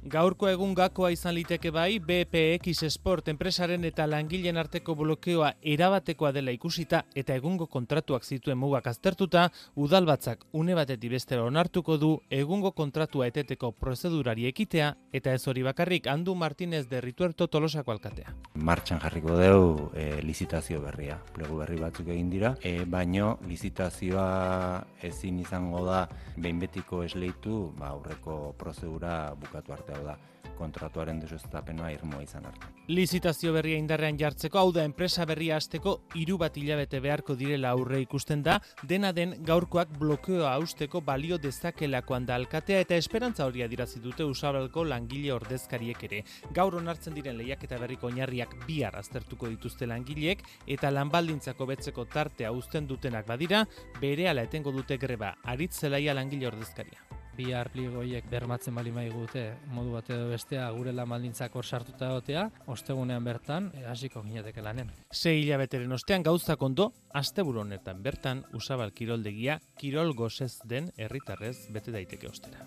Gaurko egun gakoa izan liteke bai, BPX Sport enpresaren eta langileen arteko blokeoa erabatekoa dela ikusita eta egungo kontratuak zituen mugak aztertuta, udalbatzak une batetik bestera onartuko du egungo kontratua eteteko prozedurari ekitea eta ez hori bakarrik Andu Martinez de Rituerto Tolosako alkatea. Martxan jarriko deu e, lizitazio berria, plegu berri batzuk egin dira, e, baino lizitazioa ezin izango da behin betiko esleitu ba, aurreko prozedura bukatu arte hau da kontratuaren desustapenoa irmoa izan arte. Lizitazio berria indarrean jartzeko, hau da enpresa berria hasteko hiru bat hilabete beharko direla aurre ikusten da, dena den gaurkoak blokeoa hausteko balio dezakelakoan da alkatea eta esperantza hori adirazi dute usabalko langile ordezkariek ere. Gaur onartzen diren lehiak eta berriko oinarriak bihar aztertuko dituzte langileek eta lanbaldintzako betzeko tartea uzten dutenak badira, bere ala etengo dute greba, aritzelaia langile ordezkaria bi arpligoiek bermatzen bali gute modu bat edo bestea gure lan maldintzak hor sartuta egotea, ostegunean bertan e, hasiko ginateke lanen. Sei hilabeteren ostean gauza kondo, asteburu honetan bertan usabal kiroldegia kirol gozez den herritarrez bete daiteke ostera.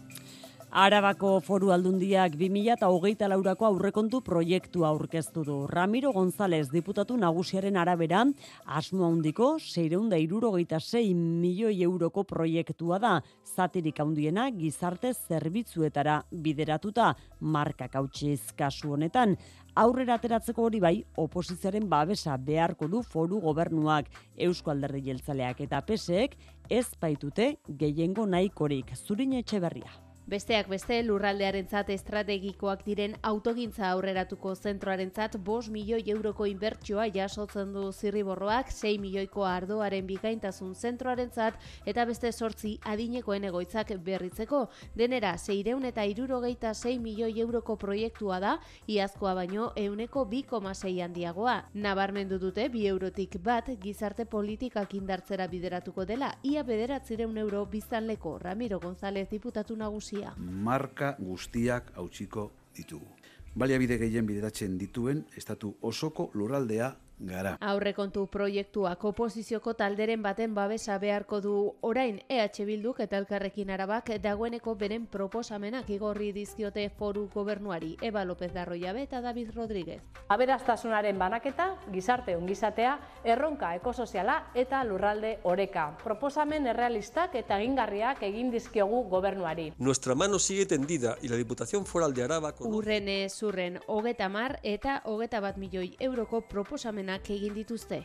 Arabako foru aldundiak 2008 laurako aurrekontu proiektua aurkeztu du. Ramiro González, diputatu nagusiaren arabera, asmo handiko, seireunda irurogeita sei milioi euroko proiektua da, zatirik handiena gizarte zerbitzuetara bideratuta, marka kautsiz kasu honetan. Aurrera ateratzeko hori bai, oposizioaren babesa beharko du foru gobernuak, Eusko Alderdi Jeltzaleak eta PSEek ez baitute gehiengo nahikorik. Zurin etxe berria. Besteak beste lurraldearentzat estrategikoak diren autogintza aurreratuko zentroarentzat 5 milioi euroko inbertsioa jasotzen du zirriborroak 6 milioiko ardoaren bikaintasun zentroarentzat eta beste sortzi adinekoen egoitzak berritzeko. Denera, 6 eta irurogeita 6 milioi euroko proiektua da, iazkoa baino euneko 2,6 handiagoa. Nabarmendu dute bi eurotik bat gizarte politikak indartzera bideratuko dela, ia bederatzireun euro biztanleko Ramiro González diputatu nagusi Marka guztiak hautsiko ditugu. Baliabide gehien bideratzen dituen estatu osoko lurraldea gara. Aurrekontu proiektuak oposizioko talderen baten babesa beharko du orain EH Bilduk eta Elkarrekin Arabak dagoeneko beren proposamenak igorri dizkiote foru gobernuari Eba López Darroiabe eta David Rodríguez. Aberastasunaren banaketa, gizarte ongizatea, erronka ekosoziala eta lurralde oreka. Proposamen errealistak eta egingarriak egin dizkiogu gobernuari. Nuestra mano sigue tendida y la Diputación Foral de Araba... Urrene zurren hogeta mar eta hogeta bat milioi euroko proposamena ekimenak egin dituzte.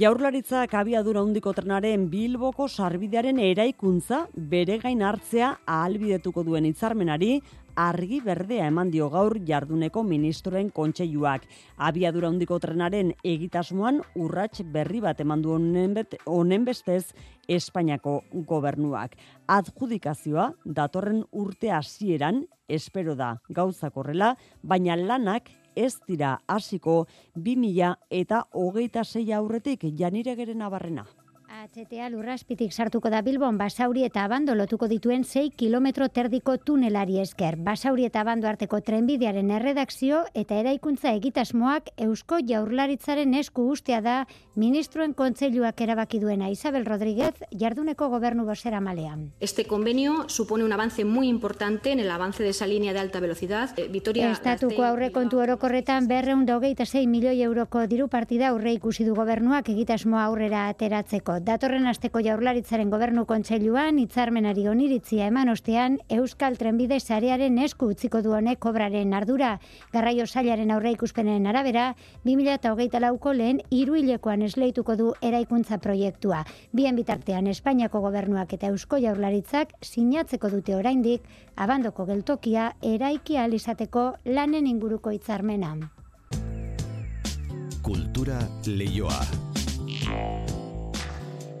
Jaurlaritzak abiadura hundiko trenaren Bilboko sarbidearen eraikuntza bere gain hartzea ahalbidetuko duen hitzarmenari argi berdea eman dio gaur jarduneko ministroen kontseiluak. Abiadura hundiko trenaren egitasmoan urrats berri bat eman du honen bestez Espainiako gobernuak. Adjudikazioa datorren urte hasieran espero da gauzak horrela, baina lanak ez dira hasiko 2000 eta hogeita sei aurretik janire geren abarrena. HTA lurraspitik sartuko da Bilbon Basauri eta Abando lotuko dituen 6 kilometro terdiko tunelari esker. Basauri eta Abando arteko trenbidearen erredakzio eta eraikuntza egitasmoak Eusko Jaurlaritzaren esku ustea da ministroen kontseiluak erabaki duena Isabel Rodríguez jarduneko gobernu bosera malean. Este convenio supone un avance muy importante en el avance de esa línea de alta velocidad. Eh, Vitoria Estatuko aurrekontu orokorretan berreun dogeita 6 milioi euroko diru partida aurre ikusi du gobernuak egitasmoa aurrera ateratzeko datorren asteko jaurlaritzaren gobernu kontseiluan hitzarmenari oniritzia eman ostean Euskal Trenbide sarearen esku utziko du honek kobraren ardura. Garraio sailaren aurreikuspenen arabera 2024ko lehen hiruilekoan esleituko du eraikuntza proiektua. Bien bitartean Espainiako gobernuak eta Eusko Jaurlaritzak sinatzeko dute oraindik abandoko geltokia eraiki izateko lanen inguruko hitzarmena. Kultura leioa.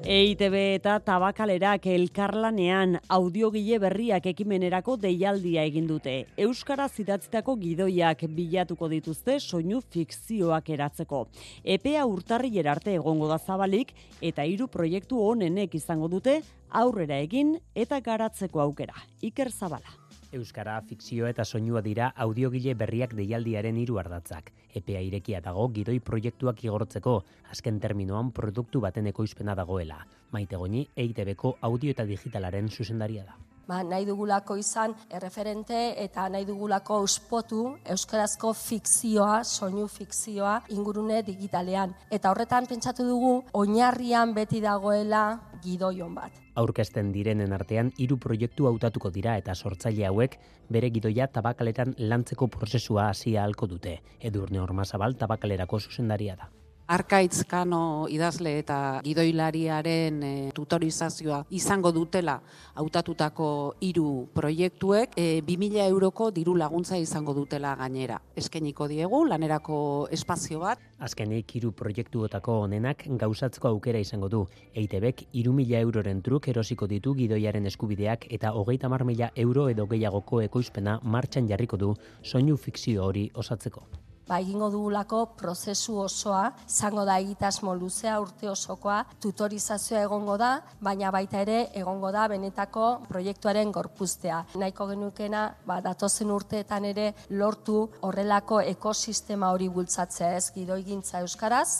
EITB eta tabakalerak elkarlanean audiogile berriak ekimenerako deialdia egin dute. Euskara zidatzitako gidoiak bilatuko dituzte soinu fikzioak eratzeko. EPEA urtarri arte egongo da zabalik eta hiru proiektu honenek izango dute aurrera egin eta garatzeko aukera. Iker Zabala. Euskara, fikzioa eta soinua dira audiogile berriak deialdiaren hiru ardatzak. Epea irekia dago gidoi proiektuak igortzeko, azken terminoan produktu baten ekoizpena dagoela. Maite goni, EITB-ko audio eta digitalaren zuzendaria da ba, nahi dugulako izan erreferente eta nahi dugulako uspotu euskarazko fikzioa, soinu fikzioa ingurune digitalean. Eta horretan pentsatu dugu oinarrian beti dagoela gidoion bat. Aurkezten direnen artean hiru proiektu hautatuko dira eta sortzaile hauek bere gidoia tabakaletan lantzeko prozesua hasia halko dute. Edurne Ormazabal tabakalerako zuzendaria da. Arkaitz Kano idazle eta gidoilariaren e, tutorizazioa izango dutela hautatutako hiru proiektuek e, 2000 euroko diru laguntza izango dutela gainera. Eskeniko diegu lanerako espazio bat. Azkenik hiru proiektuotako honenak gauzatzeko aukera izango du. EITBek 3000 euroren truk erosiko ditu gidoiaren eskubideak eta hogeita mila euro edo gehiagoko ekoizpena martxan jarriko du soinu fikzio hori osatzeko ba, egingo dugulako prozesu osoa, izango da egitasmo luzea urte osokoa, tutorizazioa egongo da, baina baita ere egongo da benetako proiektuaren gorpuztea. Nahiko genukena, ba, datozen urteetan ere lortu horrelako ekosistema hori bultzatzea ez gidoigintza euskaraz,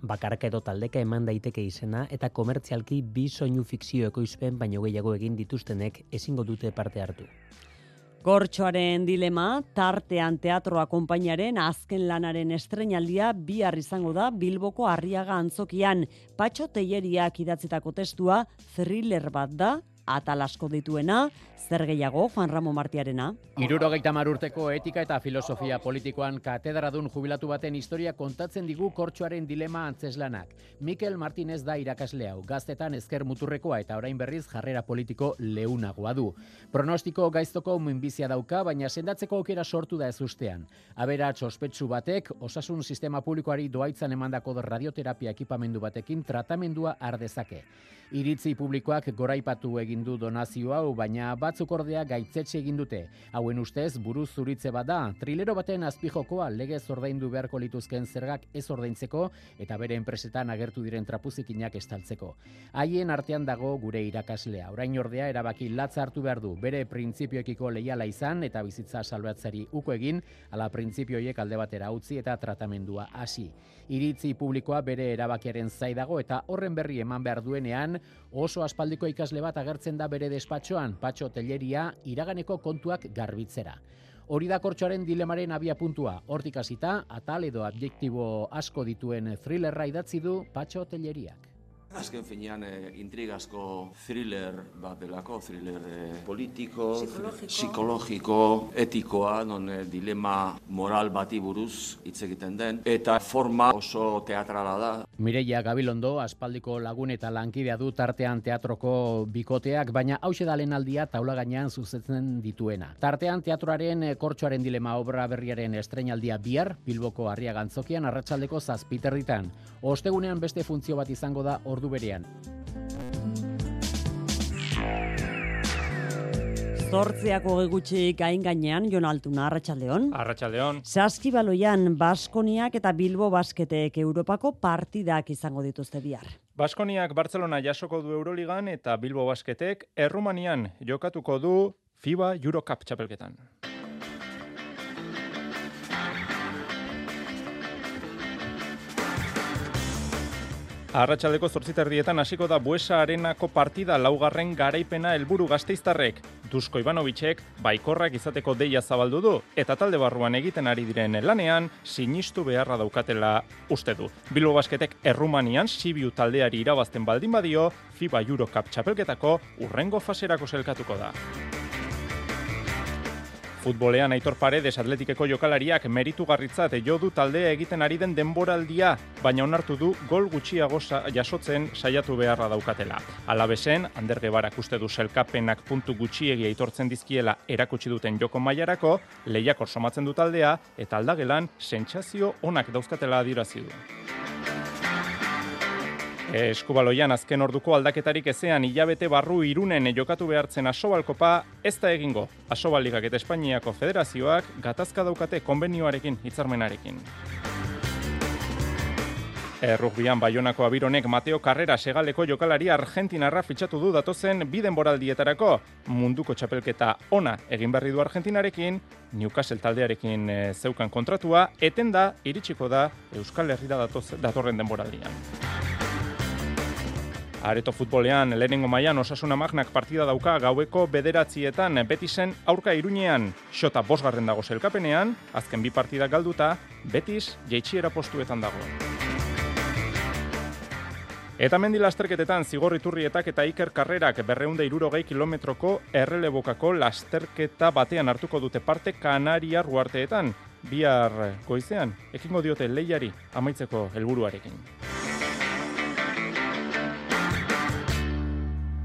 Bakarka edo taldeka eman daiteke izena eta komertzialki bi soinu fikzio ekoizpen baino gehiago egin dituztenek ezingo dute parte hartu. Kortxoaren dilema, tartean teatroa konpainaren azken lanaren estrenaldia bihar izango da Bilboko Arriaga antzokian. Patxo teieriak idatzitako testua, thriller bat da, atal asko dituena, zer gehiago Juan Ramo Martiarena. Irurogeita urteko etika eta filosofia politikoan katedradun jubilatu baten historia kontatzen digu kortxoaren dilema antzeslanak. Mikel Martinez da irakaslea hau, gaztetan ezker muturrekoa eta orain berriz jarrera politiko leunagoa du. Pronostiko gaiztoko minbizia dauka, baina sendatzeko aukera sortu da ez ustean. Abera ospetsu batek, osasun sistema publikoari doaitzan emandako radioterapia ekipamendu batekin tratamendua ardezake. Iritzi publikoak goraipatu egin du donazio hau, baina batzuk ordea gaitzetxe egin dute. Hauen ustez, buruz zuritze bada, trilero baten azpijokoa legez ordaindu beharko lituzken zergak ez ordaintzeko eta bere enpresetan agertu diren trapuzikinak estaltzeko. Haien artean dago gure irakaslea. Orain ordea erabaki latza hartu behar du, bere printzipioekiko leiala izan eta bizitza salbatzari uko egin, ala printzipioiek alde batera utzi eta tratamendua hasi. Iritzi publikoa bere erabakiaren zaidago eta horren berri eman behar duenean, oso aspaldiko ikasle bat agertzen da bere despatxoan, patxo telleria iraganeko kontuak garbitzera. Hori da kortxoaren dilemaren abia puntua. Hortik hasita, atal edo adjektibo asko dituen thrillerra idatzi du patxo telleriak. Azken finean e, intrigazko thriller bat delako, thriller e, politiko, psikologiko, etikoa, non e, dilema moral bati buruz hitz egiten den, eta forma oso teatrala da. Mireia Gabilondo, aspaldiko lagun eta lankidea du tartean teatroko bikoteak, baina hause dalen aldia taula gainean zuzetzen dituena. Tartean teatroaren kortxoaren dilema obra berriaren estrenaldia bihar, Bilboko harria gantzokian, arratsaldeko zazpiterritan. Ostegunean beste funtzio bat izango da ordu berean. Zortziako gegutxi gain gainean, Jon Altuna, Arratxaldeon. Arratxaldeon. Saskibaloian, Baskoniak eta Bilbo Basketek Europako partidak izango dituzte bihar. Baskoniak Barcelona jasoko du Euroligan eta Bilbo Basketek Errumanian jokatuko du FIBA Eurocup txapelketan. Arratxaldeko zortziterdietan hasiko da Buesa Arenako partida laugarren garaipena helburu gazteiztarrek. Dusko Ivanovicek baikorrak izateko deia zabaldu du eta talde barruan egiten ari diren lanean sinistu beharra daukatela uste du. Bilbo Basketek Errumanian Sibiu taldeari irabazten baldin badio FIBA Eurocup txapelketako urrengo faserako zelkatuko da. Futbolean Aitor Paredes atletikeko jokalariak meritu garritzat jo du taldea egiten ari den denboraldia, baina onartu du gol gutxiago jasotzen saiatu beharra daukatela. Alabesen, Ander Gebarak uste du selkapenak puntu gutxiegi aitortzen dizkiela erakutsi duten joko mailarako, lehiak somatzen du taldea eta aldagelan sentsazio onak dauzkatela adirazi du. Eskubaloian azken orduko aldaketarik ezean hilabete barru irunen jokatu behartzen asobalkopa ez da egingo. Asobaligak eta Espainiako federazioak gatazka daukate konbenioarekin hitzarmenarekin. Errugbian Baionako abironek Mateo Carrera segaleko jokalari Argentinarra fitxatu du datozen biden boraldietarako munduko txapelketa ona egin berri du Argentinarekin, Newcastle taldearekin eh, zeukan kontratua, etenda iritsiko da Euskal Herrira datoz, datorren denboraldian. Areto futbolean lehenengo mailan osasuna magnak partida dauka gaueko bederatzietan betisen aurka iruñean xota bosgarren dago zelkapenean, azken bi partida galduta, betis jeitxiera postuetan dago. Eta mendi lasterketetan zigorriturrietak eta iker karrerak berreunde irurogei kilometroko errelebokako lasterketa batean hartuko dute parte Kanaria ruarteetan. Bihar goizean, ekingo diote lehiari amaitzeko helburuarekin.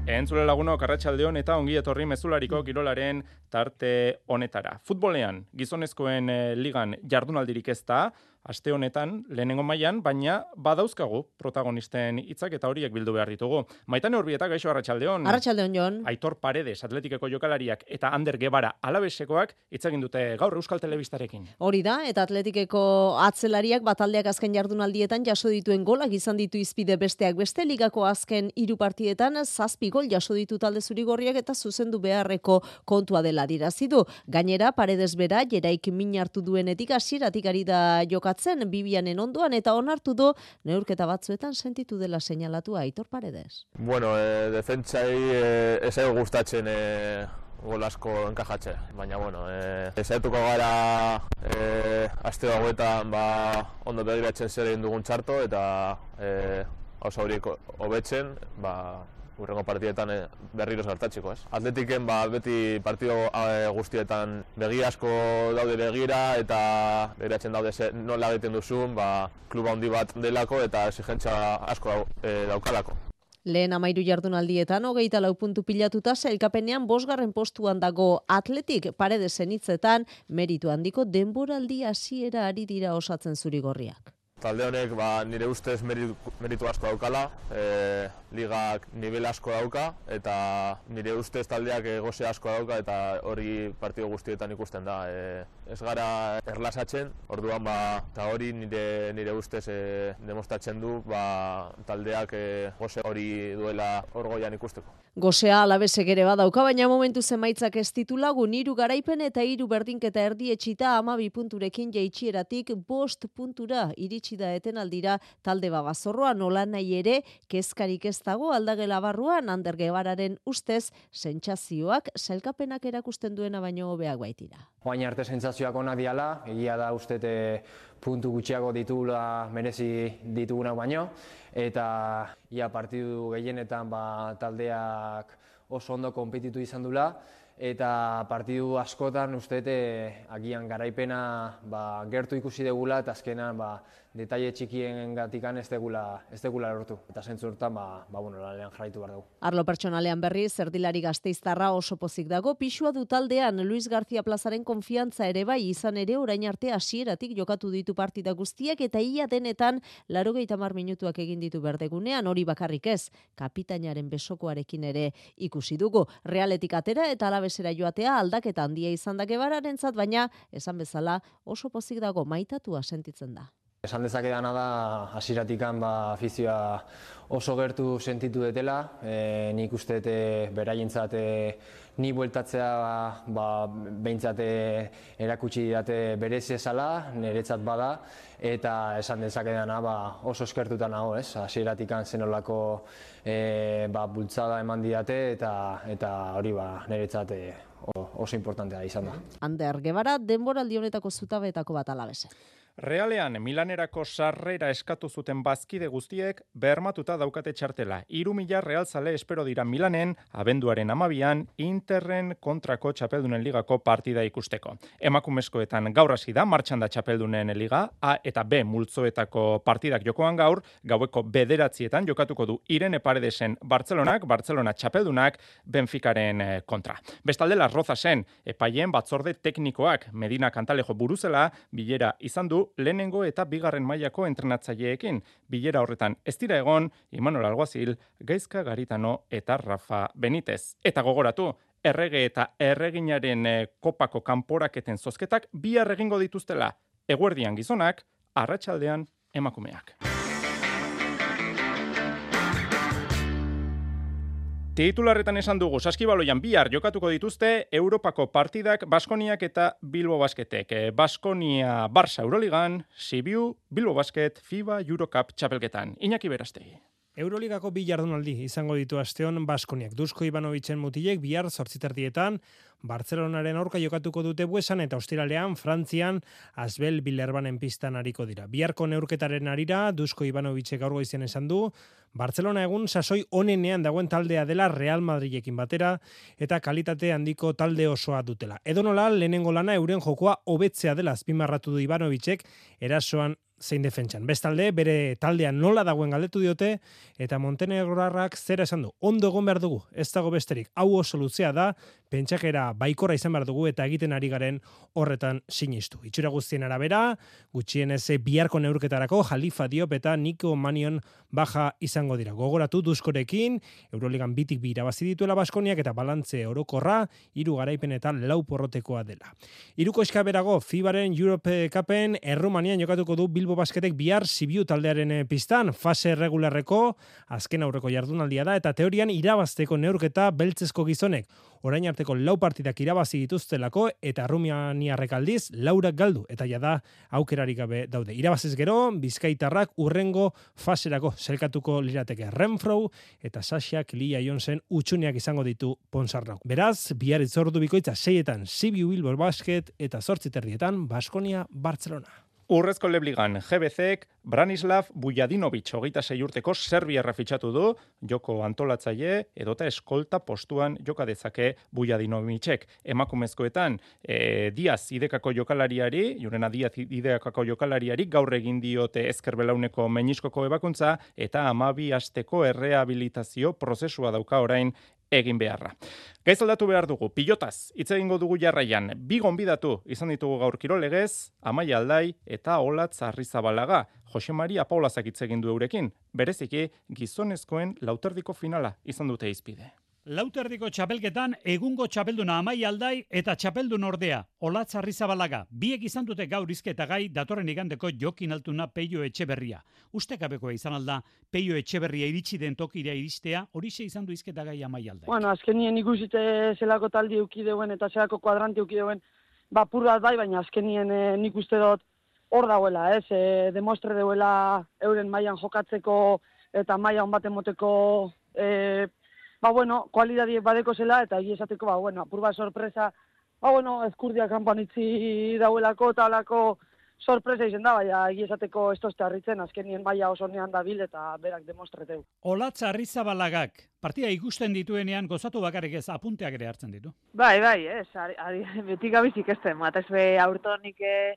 Entzule lagunok arratsaldeon eta ongi etorri mezulariko kirolaren tarte honetara. Futbolean, gizonezkoen eh, ligan jardunaldirik ez da, aste honetan lehenengo mailan, baina badauzkagu protagonisten hitzak eta horiek bildu behar ditugu. Maitane Urbieta gaixo Arratsaldeon. Arratsaldeon Jon. Aitor Paredes Atletikeko jokalariak eta Ander Gebara Alabesekoak hitz egin dute gaur Euskal Telebistarekin. Hori da eta Atletikeko atzelariak bataldeak azken jardunaldietan jaso dituen golak izan ditu izpide besteak beste ligako azken hiru partietan zazpi gol jaso ditu talde zurigorriak eta zuzendu beharreko kontua dela dirazi du. Gainera Paredes bera jeraik min hartu duenetik hasieratik ari da jokatzen jokatzen Bibianen ondoan eta onartu du neurketa batzuetan sentitu dela seinalatu Aitor Paredes. Bueno, eh, defentsai eh, ez gustatzen eh, gol asko enkajatxe, baina bueno, e, ezetuko gara e, aste hauetan ba, ondo begiratzen zer egin dugun txarto eta e, oso horiek hobetzen, ba, urrengo partidetan e, berriro zartatxiko, ez? Atletiken ba, beti partido e, guztietan begi asko daude begira eta begiratzen daude ze, nola egiten duzun, ba, kluba handi bat delako eta exigentza asko e, daukalako. Lehen amairu jardunaldietan hogeita lau puntu pilatuta zelkapenean bosgarren postuan dago atletik parede zenitzetan meritu handiko denboraldi hasiera ari dira osatzen zuri gorriak. Talde honek ba, nire ustez meritu, meritu asko daukala, e, ligak nivel asko dauka eta nire ustez taldeak gose asko dauka eta hori partido guztietan ikusten da. E, ez gara erlasatzen, orduan ba, eta hori nire, nire ustez e, demostratzen du ba, taldeak e, gose hori duela orgoian ikusteko. Gosea alabese gere badauka, baina momentu zemaitzak ez titulagun hiru garaipen eta hiru berdinketa erdi etxita amabi punturekin jaitsieratik bost puntura iritsi da eten talde babazorroa nola nahi ere kezkarik ez dago aldagela barruan Ander Gebararen ustez sentsazioak selkapenak erakusten duena baino hobeak baitira. Oain arte sentsazioak onak diala, egia da ustete puntu gutxiago ditugula merezi ditugunak baino eta ia partidu gehienetan ba, taldeak oso ondo konpetitu izan dula eta partidu askotan ustete agian garaipena ba, gertu ikusi degula eta azkenan ba, detaile txikien gatikan ez degula, ez degula lortu. Eta zentzu hortan, ba, ba, bueno, lalean jarraitu behar dugu. Arlo pertsonalean berri, zerdilari gazteiztarra oso pozik dago, pixua du taldean Luis García Plazaren konfiantza ere bai izan ere orain arte hasieratik jokatu ditu partida guztiak eta ia denetan laro mar minutuak egin ditu berdegunean hori bakarrik ez, kapitainaren besokoarekin ere ikusi dugu. Realetik atera eta alabesera joatea aldaketa handia izan dake bararentzat, baina esan bezala oso pozik dago maitatua sentitzen da. Esan dezake dana da, hasiratikan ba, afizioa oso gertu sentitu detela, e, nik uste dute beraientzat e, ni bueltatzea ba, behintzate erakutsi date berezi esala, niretzat bada, eta esan dezake dana ba, oso eskertuta nago, ez? Hasiratikan zenolako e, ba, bultzada eman didate, eta, eta hori ba, niretzat e, oso importantea izan da. Ander, gebara, denboraldi honetako zutabetako bat alabese. Realean, Milanerako sarrera eskatu zuten bazkide guztiek bermatuta daukate txartela. Iru mila realzale espero dira Milanen, abenduaren amabian, Interren kontrako txapeldunen ligako partida ikusteko. Emakumezkoetan gaur hasi da, martxan da txapeldunen liga, A eta B multzoetako partidak jokoan gaur, gaueko bederatzietan jokatuko du Irene Paredesen Bartzelonak, Bartzelona txapeldunak, Benficaren eh, kontra. Bestalde, Las Rozasen, epaien batzorde teknikoak, Medina Kantalejo buruzela, bilera izan du lehenengo eta bigarren mailako entrenatzaileekin. Bilera horretan ez dira egon, Imanol Alguazil, Gaizka Garitano eta Rafa Benitez. Eta gogoratu, errege eta erreginaren eh, kopako kanporaketen zozketak bi egingo dituztela. Eguerdian gizonak, arratsaldean emakumeak. Titularretan esan dugu, saskibaloian bihar jokatuko dituzte Europako partidak Baskoniak eta Bilbo Basketek. Eh, Baskonia Barça Euroligan, Sibiu, Bilbo Basket, FIBA Eurocup txapelketan. Iñaki Berastegi. Euroligako bi jardunaldi izango ditu asteon Baskoniak. Dusko Ivanovitzen mutilek bihar zortzitardietan Barcelonaren aurka jokatuko dute buesan eta ostiralean Frantzian Asbel Bilerbanen pistan ariko dira. Biharko neurketaren arira Dusko Ivanovicek gaur goizen esan du Barcelona egun sasoi onenean dagoen taldea dela Real Madridekin batera eta kalitate handiko talde osoa dutela. Edonola lehenengo lana euren jokoa hobetzea dela azpimarratu du Ivanovicek erasoan zein defentsan. Bestalde, bere taldean nola dagoen galdetu diote, eta Montenegrarrak zera esan du, ondo egon behar dugu, ez dago besterik, hau oso luzea da, pentsakera baikorra izan behar dugu eta egiten ari garen horretan sinistu. Itxura guztien arabera, gutxien ez biharko neurketarako Jalifa Diop eta Niko Manion baja izango dira. Gogoratu duzkorekin, Euroligan bitik bi irabazi dituela Baskoniak eta balantze orokorra, hiru garaipen eta lau porrotekoa dela. Hiruko eskaberago, FIBaren Europe Cupen Errumanian jokatuko du Bilbo Basketek bihar Sibiu taldearen eh, pistan, fase regularreko, azken aurreko jardunaldia da, eta teorian irabazteko neurketa beltzesko gizonek. Orain arteko lau partidak irabazi dituztelako eta Rumianiarrek aldiz laurak galdu eta jada aukerarik gabe daude. Irabaziz gero, Bizkaitarrak urrengo faserako zelkatuko lirateke Renfro eta Sasiak Lia Jonsen utxuniak izango ditu Ponsarnau. Beraz, bihar itzordu bikoitza seietan Sibiu Bilbao Basket eta zortzi terrietan Baskonia Barcelona. Urrezko lebligan, GBCek Branislav Bujadinovic hogeita sei urteko Serbiarra fitxatu du, joko antolatzaile edota eskolta postuan joka dezake Bujadinovicek. Emakumezkoetan, e, Diaz idekako jokalariari, jurena Diaz idekako jokalariari, gaur egin diote ezkerbelauneko meniskoko ebakuntza, eta amabi asteko errehabilitazio prozesua dauka orain egin beharra. Gaiz aldatu behar dugu, pilotaz, hitz egingo dugu jarraian, bi gonbidatu izan ditugu gaur kirolegez, amaia aldai eta olatz arrizabalaga. Jose Maria Paulazak hitz egin du eurekin, bereziki gizonezkoen lauterdiko finala izan dute izpide. Lauterdiko txapelketan egungo txapelduna amai aldai eta txapeldun ordea, olatz arrizabalaga, biek izan dute gaur izketa gai datorren igandeko jokin altuna peio etxeberria. Ustekabekoa izan alda peio etxeberria iritsi den tokira iristea, hori izan du izketa gai amai aldai. Bueno, azkenien ikusite zelako taldi eukideuen eta zelako kuadranti eukideuen, ba, bat bai, baina azkenien e, nik uste dut hor dauela, ez, e, demostre deuela euren mailan jokatzeko eta mailan baten moteko e, ba, bueno, kualidadiek badeko zela, eta egi esateko, ba, bueno, apur sorpresa, ba, bueno, ezkurdia kanpan itzi dauelako, eta alako sorpresa izen da, baina egi esateko ez tozte harritzen, azkenien baia oso nean da bil, eta berak demostreteu. Olatz arrizzabalagak, partia ikusten dituenean gozatu bakarrik ez apunteak ere hartzen ditu? Bai, bai, ez, ari, ari, betik gabizik ez den, matez be aurtonik eh,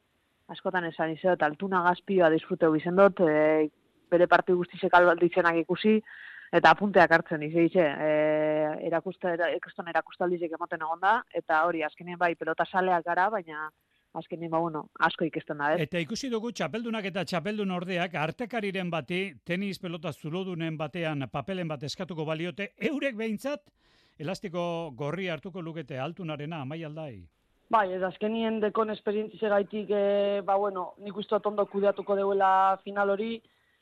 askotan esan izan, eta altuna gazpioa disfruteu izen dut, e, bere parti guztizek alditzenak ikusi, eta apunteak hartzen izan dize, e, erakuste, ekuston erakustaldizek ematen egon da, eta hori, azkenien bai, pelota saleak gara, baina azkenien, ba, bueno, asko ikesten da, ez? Eta ikusi dugu txapeldunak eta txapeldun ordeak, artekariren bati, tenis pelota zulodunen batean papelen bat eskatuko baliote, eurek behintzat, elastiko gorri hartuko lukete altunarena, amai aldai? Bai, ez azkenien dekon esperientzize gaitik, e, ba, bueno, nik uste ondo kudeatuko deuela final hori,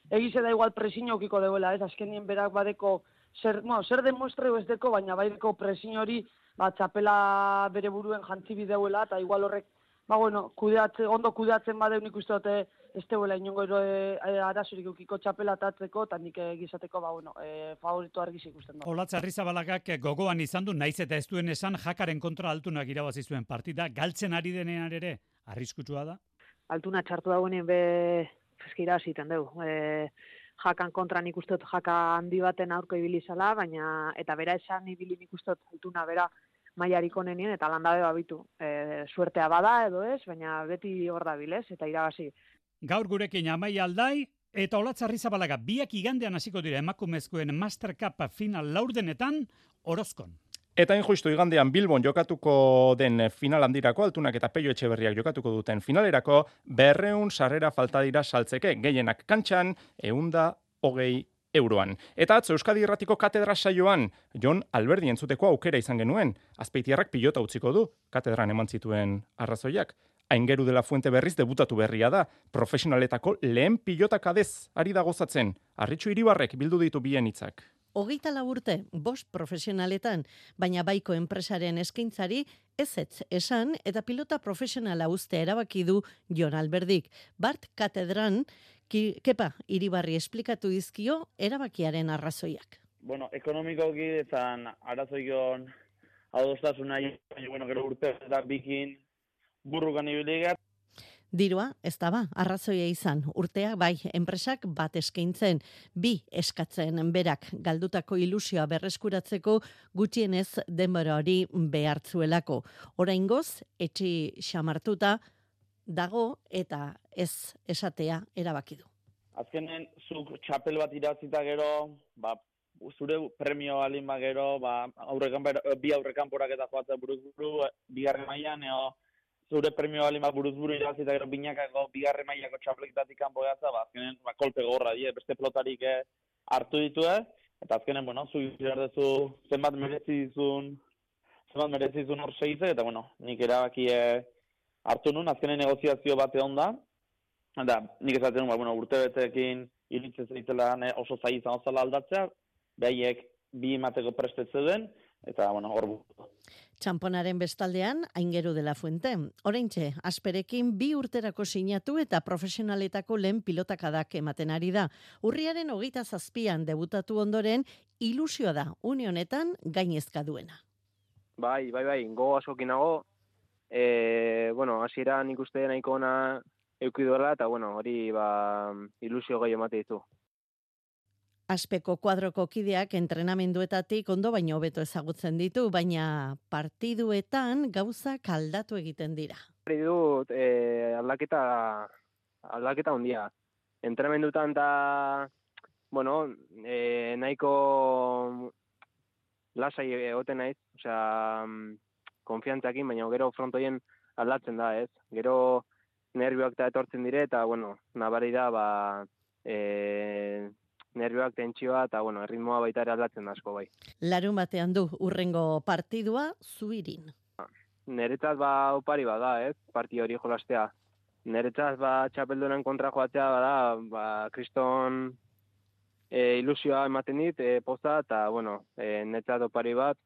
egize da igual presiño okiko deuela, ez azkenien berak badeko, zer, bueno, zer demostreu ez deko, baina baideko presiño hori, ba, txapela bere buruen jantzi bideuela, eta igual horrek, ba, bueno, kudeatze, ondo kudeatzen badeu nik uste dute, ez deuela inongo ero e, e, arazurik ukiko txapela tatzeko, eta nik egizateko, ba, bueno, e, favorito argiz ikusten da. Olatza Arrizabalaak gogoan izan du, naiz eta ez duen esan, jakaren kontra altunak irabazi zuen partida, galtzen ari denean ere, arriskutsua da? Altuna txartu dagoenean be eskira hasiten dugu. E, jakan kontra nik ustot jaka handi baten aurko ibili zala, baina eta bera esan ibili nik ustot altuna bera maiarik onenien eta landabe babitu. E, suertea bada edo ez, baina beti hor da bilez eta irabazi. Gaur gurekin amai aldai, Eta olatzarri zabalaga, biak igandean hasiko dira emakumezkoen Master Cup final laurdenetan, orozkon. Eta injustu igandean Bilbon jokatuko den final handirako, altunak eta peio etxe jokatuko duten finalerako, berreun sarrera falta dira saltzeke, gehienak kantxan, eunda hogei euroan. Eta atzo Euskadi Irratiko katedra saioan, Jon Alberdi entzuteko aukera izan genuen, azpeitiarrak pilota utziko du, katedran eman zituen arrazoiak. Aingeru dela fuente berriz debutatu berria da, profesionaletako lehen pilota kadez ari da gozatzen, arritxu iribarrek bildu ditu bien hitzak hogeita laburte, bost profesionaletan, baina baiko enpresaren eskaintzari ez ez esan eta pilota profesionala uste erabaki du Jon Alberdik. Bart Katedran, ki, kepa, iribarri esplikatu dizkio erabakiaren arrazoiak. Bueno, ekonomiko gizan arazoion hau dostasuna, bueno, gero urte eta bikin burrukan ibiligat, Dirua, ez da ba, arrazoia izan, urteak bai, enpresak bat eskaintzen, bi eskatzen berak galdutako ilusioa berreskuratzeko gutxienez denbora hori behartzuelako. Orain goz, etxi xamartuta dago eta ez esatea erabaki du. Azkenen, zuk txapel bat irazita gero, ba, zure premio alin gero, ba, aurrekan, bi aurrekan porak eta joatzen buruz buru, bigarren maian, eo, zure premio bali ma buruz buru irazi eta gero binakako bigarre mailako txapleketatik kanpo gatza, ba, azkenen ba, kolpe gorra, die, beste plotarik eh, hartu ditu, eh? eta azkenen, bueno, zu izar dezu zenbat merezi dizun, zenbat merezi dizun hor seize, eta bueno, nik erabaki eh, hartu nun, azkenen negoziazio bate onda, eta nik esaten ba, bueno, urte betekin iritzen zaitela oso zai izan ozala aldatzea, behaiek bi emateko prestetze den, eta bueno, hor Txamponaren bestaldean, aingeru dela fuente. Horeintxe, asperekin bi urterako sinatu eta profesionaletako lehen pilotakadak ematen ari da. Urriaren hogeita zazpian debutatu ondoren, ilusioa da unionetan gainezka duena. Bai, bai, bai, go askokin nago. E, bueno, hasiera nik uste nahiko ona eukiduela, eta bueno, hori ba, ilusio gehi emate ditu. Aspeko kuadroko kideak entrenamenduetatik ondo baino hobeto ezagutzen ditu, baina partiduetan gauzak aldatu egiten dira. Hori dut eh, aldaketa aldaketa ondia. Entrenamendutan da bueno, eh, nahiko lasai egoten naiz, osea, konfiantzakin, baina gero frontoien aldatzen da, ez? Gero nervioak eta etortzen dire eta bueno, nabari da ba eh nervioak tentsioa eta bueno, erritmoa baita ere aldatzen asko bai. Larun batean du urrengo partidua zuirin. Neretzat ba opari bada, ez? Parti hori jolastea. Neretzat ba txapeldunen kontra joatzea bada, ba kriston e, ilusioa ematen dit, e, poza, eta, bueno, e, netzat opari bat,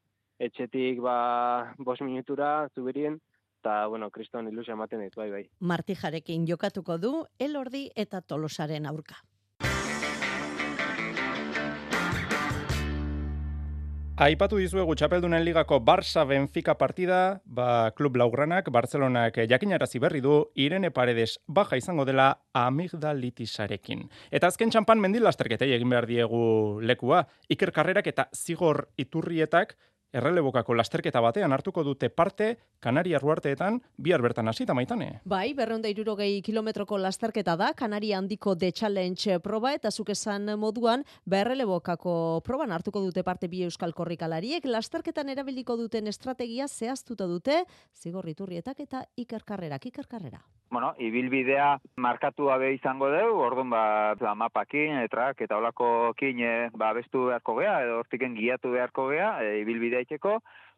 etxetik ba bos minutura zubirien, eta, bueno, kriston ilusioa ematen dit, bai, bai. Martijarekin jokatuko du, elordi eta tolosaren aurka. Aipatu dizuegu txapeldunen ligako Barça Benfica partida, ba, klub laugranak, Barcelonak jakinarazi berri du, Irene Paredes baja izango dela amigdalitisarekin. Eta azken txampan mendil lasterketei egin behar diegu lekua, Iker Karrerak eta Zigor Iturrietak errelebokako lasterketa batean hartuko dute parte Kanaria ruarteetan bihar bertan hasita maitane. Bai, berreunda irurogei kilometroko lasterketa da, Kanaria handiko de challenge proba eta zuk esan moduan berrelebokako proban hartuko dute parte bi euskal korrikalariek, lasterketan erabiliko duten estrategia zehaztuta dute, zigorriturrietak eta ikerkarrerak, ikerkarrera. Bueno, ibilbidea markatu gabe izango dugu, orduan ba, ba mapakin, etrak, eta olako kin, ba, bestu beharko gea, edo hortiken giatu beharko gea, e, ibilbidea itxeko,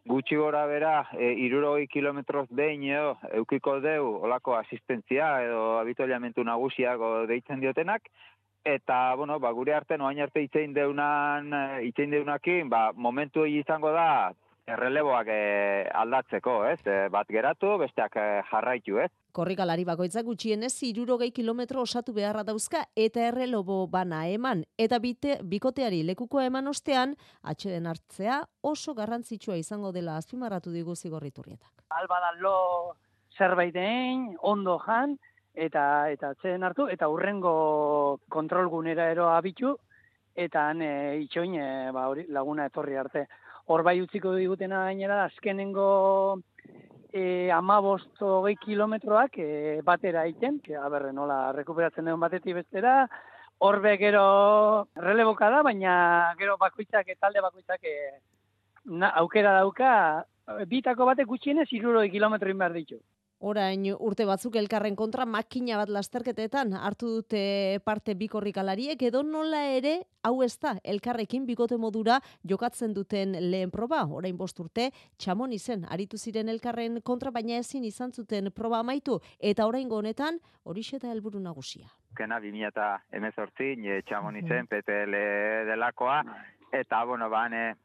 gutxi gora bera, e, irurogei kilometroz behin edo, eukiko deu, olako asistentzia edo abitoliamentu nagusiago deitzen diotenak, eta, bueno, ba, gure arte, noain arte itzein deunan, e, itzein deunakin, ba, momentu izango da, erreleboak e, aldatzeko, ez? E, bat geratu, besteak e, jarraitu, ez? Korrikalari bakoitzak gutxienez irurogei kilometro osatu beharra dauzka eta errelobo bana eman. Eta bite, bikoteari lekuko eman ostean, atxeden hartzea oso garrantzitsua izango dela azpimarratu digu zigorriturrietak. Alba da lo zerbait egin, ondo jan, eta eta atxeden hartu, eta urrengo kontrolgunera ero abitu, eta han e, itxoin e, ba, hori, laguna etorri arte. Hor bai utziko digutena gainera, azkenengo e, amabost hogei kilometroak e, batera egiten, que, aberre, nola, rekuperatzen duen batetik bestera, horbe gero releboka da, baina gero bakoitzak, talde bakoitzak e, na, aukera dauka, bitako batek gutxienez iruroi kilometro behar ditu. Orain urte batzuk elkarren kontra makina bat lasterketetan hartu dute parte bikorrikalariek edo nola ere hau ez da elkarrekin bikote modura jokatzen duten lehen proba. Orain bost urte txamon izen aritu ziren elkarren kontra baina ezin izan zuten proba amaitu eta orain honetan horixe da helburu nagusia. Kena 2000 eta emezortzi, txamon izen, PTL delakoa, Eta, bueno, ba,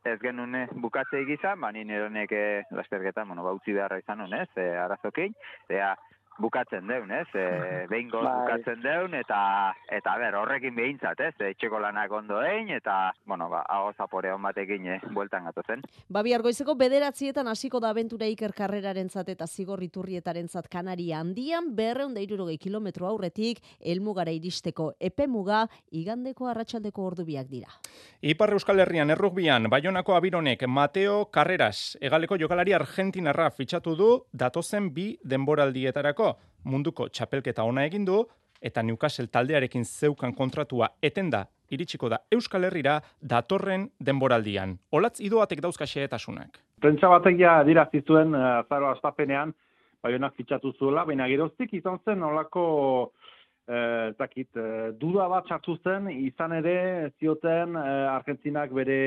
ez genuen bukatze egizan, ba, nire honek eh, lasterketan, bueno, ba, utzi beharra izan honez, e, arazokin, ea, bukatzen deun, ez? E, behin bai. bukatzen deun, eta, eta ber, horrekin behintzat, ez? Etxeko lanak ondo egin, eta, bueno, ba, hau zapore hon batekin, eh, bueltan gato zen. Babi argoizeko bederatzietan hasiko da abentura iker karreraren zat eta zigorriturrietaren zat kanaria handian, berreun da irurogei kilometro aurretik, elmugara iristeko epemuga, igandeko arratsaldeko ordubiak dira. Ipar Euskal Herrian errugbian, Baionako abironek Mateo Carreras, egaleko jokalari argentinarra fitxatu du, datozen bi denboraldietarako munduko txapelketa ona egin du eta Newcastle taldearekin zeukan kontratua etenda iritsiko da Euskal Herrira datorren denboraldian. Olatz idoatek dauzka xehetasunak. Prentsa batek ja dira zituen uh, zaro astapenean, baionak fitxatu zuela, baina geroztik izan zen olako uh, zakit, uh, duda bat sartu zen, izan ere zioten uh, Argentinak bere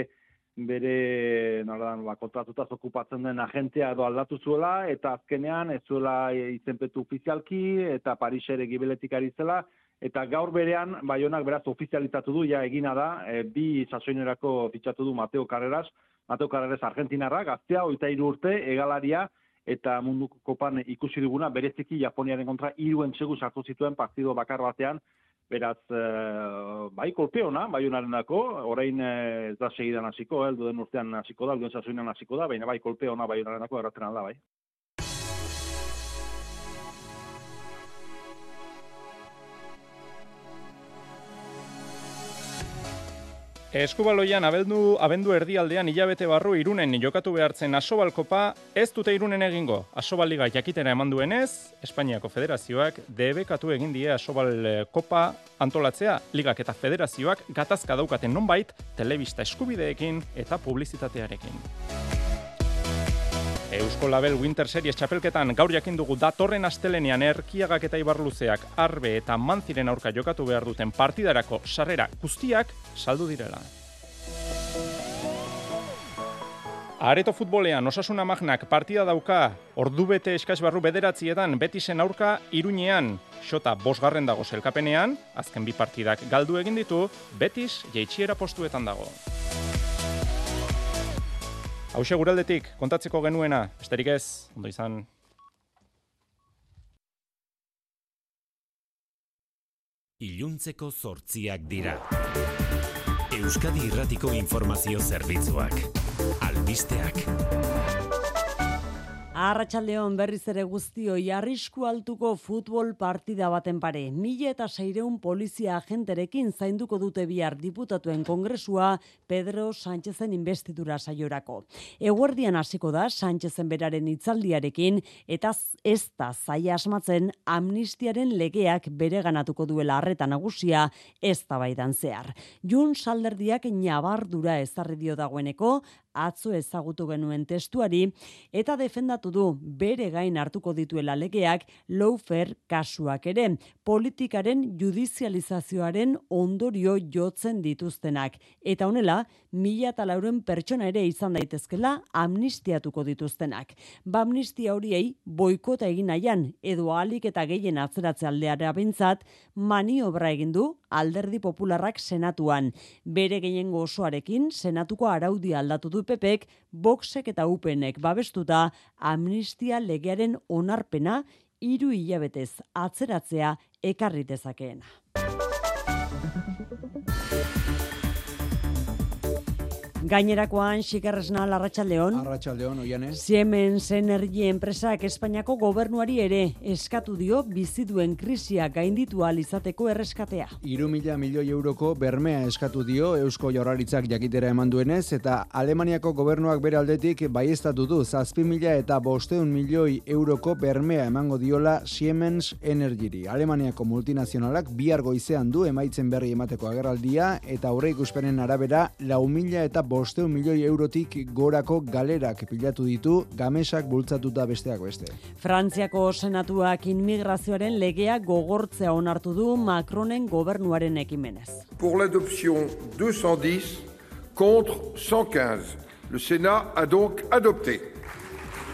bere nolan ba kontratuta okupatzen den agentea edo aldatu zuela eta azkenean ez zuela izenpetu ofizialki eta Parisere gibeletik ari zela eta gaur berean Baionak beraz ofizializatu du ja egina da e, bi sasoinerako fitxatu du Mateo Carreras Mateo Carreras Argentinarra, gaztea, oita iru urte, egalaria, eta mundu kopan ikusi duguna, bereziki Japoniaren kontra iruen txegu sartu zituen partido bakar batean, beraz, e, bai, kolpe hona, bai honaren dako, orain e, ez da segidan hasiko, heldu den urtean hasiko da, alduen zazuinan hasiko da, baina bai, kolpe hona bai honaren dako, erratzen alda, bai. Eskubaloian abendu, abendu erdialdean hilabete barru irunen jokatu behartzen asobalkopa ez dute irunen egingo. Asobaliga jakitera eman duenez, Espainiako federazioak debekatu egin die asobal kopa antolatzea, ligak eta federazioak gatazka daukaten nonbait, telebista eskubideekin eta publizitatearekin. Eusko Label Winter Series txapelketan gaur jakin dugu datorren astelenean erkiagak eta ibarluzeak arbe eta manziren aurka jokatu behar duten partidarako sarrera guztiak saldu direla. Areto futbolean osasuna magnak partida dauka ordubete eskaz barru bederatzietan betisen aurka iruñean xota bosgarren dago zelkapenean, azken bi partidak galdu egin ditu, betis jeitxiera postuetan dago. Hau guraldetik, kontatzeko genuena, besterik ez, ondo izan. Iluntzeko zortziak dira. Euskadi Irratiko Informazio Zerbitzuak. Albisteak. Arratxaldeon berriz ere guztioi arrisku altuko futbol partida baten pare. Mila eta seireun polizia agenterekin zainduko dute bihar diputatuen kongresua Pedro Sánchezen investidura saiorako. Eguerdian hasiko da Sánchezen beraren itzaldiarekin eta ez da zaia asmatzen amnistiaren legeak bere ganatuko duela arreta nagusia ez da baidan zehar. Jun salderdiak nabardura ezarri dio dagoeneko, atzo ezagutu genuen testuari eta defendatu du bere gain hartuko dituela legeak lawfare kasuak ere politikaren judizializazioaren ondorio jotzen dituztenak eta honela mila eta lauren pertsona ere izan daitezkela amnistiatuko dituztenak. Ba amnistia horiei boikota egin nahian edo alik eta gehien atzeratze aldeara bintzat maniobra egin du alderdi popularrak senatuan. Bere gehiengo osoarekin senatuko araudia aldatu du pepek, boxek eta upenek babestuta amnistia legearen onarpena hiru hilabetez atzeratzea ekarri dezakeena. Gainerakoan Xikerresna Larratsaldeon. Arratsaldeon Oiane. Siemens Energy enpresak Espainiako gobernuari ere eskatu dio bizi duen krisia gainditu izateko erreskatea. 3000 milioi euroko bermea eskatu dio Eusko Jaurlaritzak jakitera eman duenez eta Alemaniako gobernuak bere aldetik baiestatu du 7000 eta 500 milioi euroko bermea emango diola Siemens Energyri. Alemaniako multinazionalak bihar goizean du emaitzen berri emateko agerraldia eta aurreikuspenen arabera 4000 eta bosteun milioi eurotik gorako galerak pilatu ditu gamesak bultzatuta besteak beste. Frantziako senatuak inmigrazioaren legea gogortzea onartu du Macronen gobernuaren ekimenez. Pour l'adoption 210 contre 115. Le Sénat a donc adopté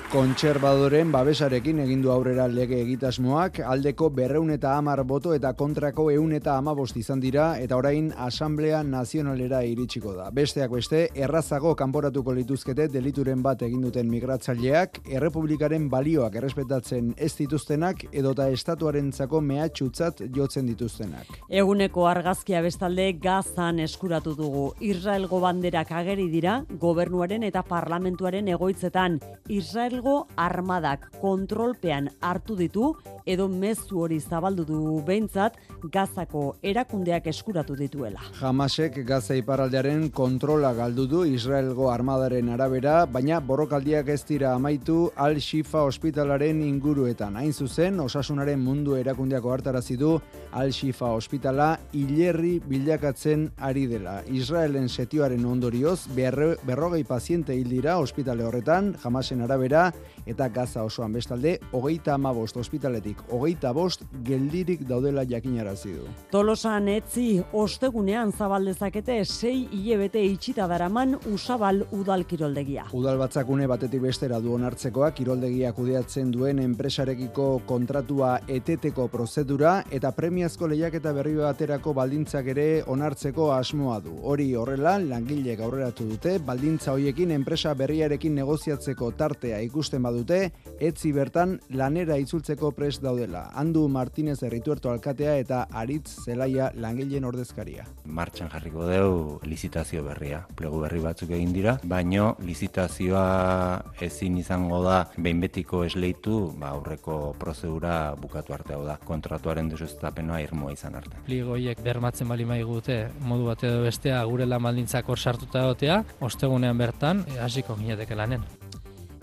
kontserbadoren babesarekin egindu aurrera lege egitasmoak, aldeko berreun eta amar boto eta kontrako eun eta amabost izan dira, eta orain Asamblea Nazionalera iritsiko da. Besteak beste, errazago kanporatuko lituzkete delituren bat eginduten migratzaileak, errepublikaren balioak errespetatzen ez dituztenak, edota estatuarentzako mehatxutzat jotzen dituztenak. Eguneko argazkia bestalde gazan eskuratu dugu. Israelgo banderak ageri dira, gobernuaren eta parlamentuaren egoitzetan. Israel Israelgo armadak kontrolpean hartu ditu edo mezu hori zabaldu du behintzat Gazako erakundeak eskuratu dituela. Hamasek Gaza iparaldearen kontrola galdu du Israelgo armadaren arabera, baina borrokaldiak ez dira amaitu Al-Shifa ospitalaren inguruetan. Hain zuzen, osasunaren mundu erakundeako hartarazi du Al-Shifa ospitala hilerri bilakatzen ari dela. Israelen setioaren ondorioz berrogei paziente hil dira ospitale horretan, Hamasen arabera да, eta gaza osoan bestalde, hogeita amabost ospitaletik, hogeita bost geldirik daudela jakinarazi du. Tolosan etzi ostegunean zabaldezakete sei hilebete itxita daraman usabal udal kiroldegia. Udal batzakune batetik bestera du onartzekoa kiroldegia kudeatzen duen enpresarekiko kontratua eteteko prozedura eta premiazko lehiaketa berri baterako baldintzak ere onartzeko asmoa du. Hori horrela, langile aurreratu dute, baldintza hoiekin enpresa berriarekin negoziatzeko tartea ikusten badute, etzi bertan lanera itzultzeko prest daudela. Andu Martinez errituerto alkatea eta Aritz Zelaia langileen ordezkaria. Martxan jarriko deu lizitazio berria. Plegu berri batzuk egin dira, baino lizitazioa ezin izango da behin betiko esleitu, ba, aurreko prozedura bukatu arte hau da. Kontratuaren desustapenoa irmoa izan arte. Pligoiek bermatzen bali maigute modu bat edo bestea gure lan baldintzak hor sartuta egotea, ostegunean bertan hasiko gineteke lanen.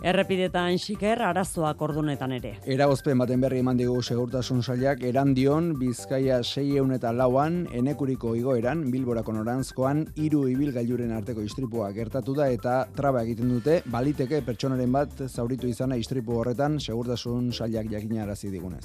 Errepidetan xiker arazoak ordunetan ere. Eragozpen baten berri eman digu segurtasun sailak erandion Bizkaia 600 eta lauan enekuriko igoeran Bilborako norantzkoan hiru ibilgailuren arteko istripua gertatu da eta traba egiten dute baliteke pertsonaren bat zauritu izana istripu horretan segurtasun sailak jakinarazi digunez.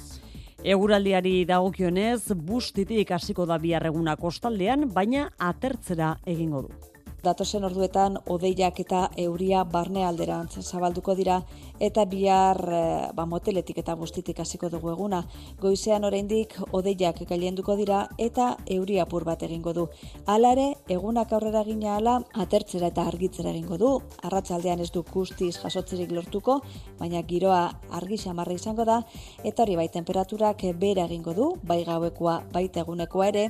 Eguraldiari dagokionez, bustitik hasiko da biharreguna kostaldean, baina atertzera egingo du. Datozen orduetan odeiak eta euria barne alderantz zabalduko dira eta bihar eh, ba, moteletik eta bustitik hasiko dugu eguna. Goizean oraindik odeiak gailenduko dira eta euria apur bat egingo du. Alare, egunak aurrera gina ala, atertzera eta argitzera egingo du. Arratsaldean ez du guztiz jasotzerik lortuko, baina giroa argi xamarra izango da eta hori bai temperaturak bera egingo du, bai gauekoa, baita egunekoa ere,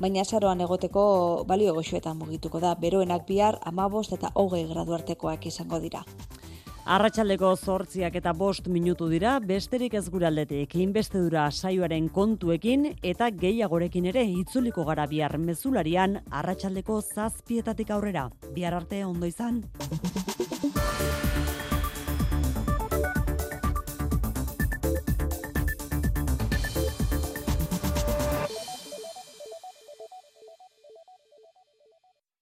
baina saroan egoteko balio goxoetan mugituko da. Beroenak bihar amabost eta hogei gradu artekoak izango dira. Arratxaldeko zortziak eta bost minutu dira, besterik ez gure aldetik, inbestedura saioaren kontuekin eta gehiagorekin ere itzuliko gara bihar mezularian arratsaldeko zazpietatik aurrera. Bihar arte ondo izan.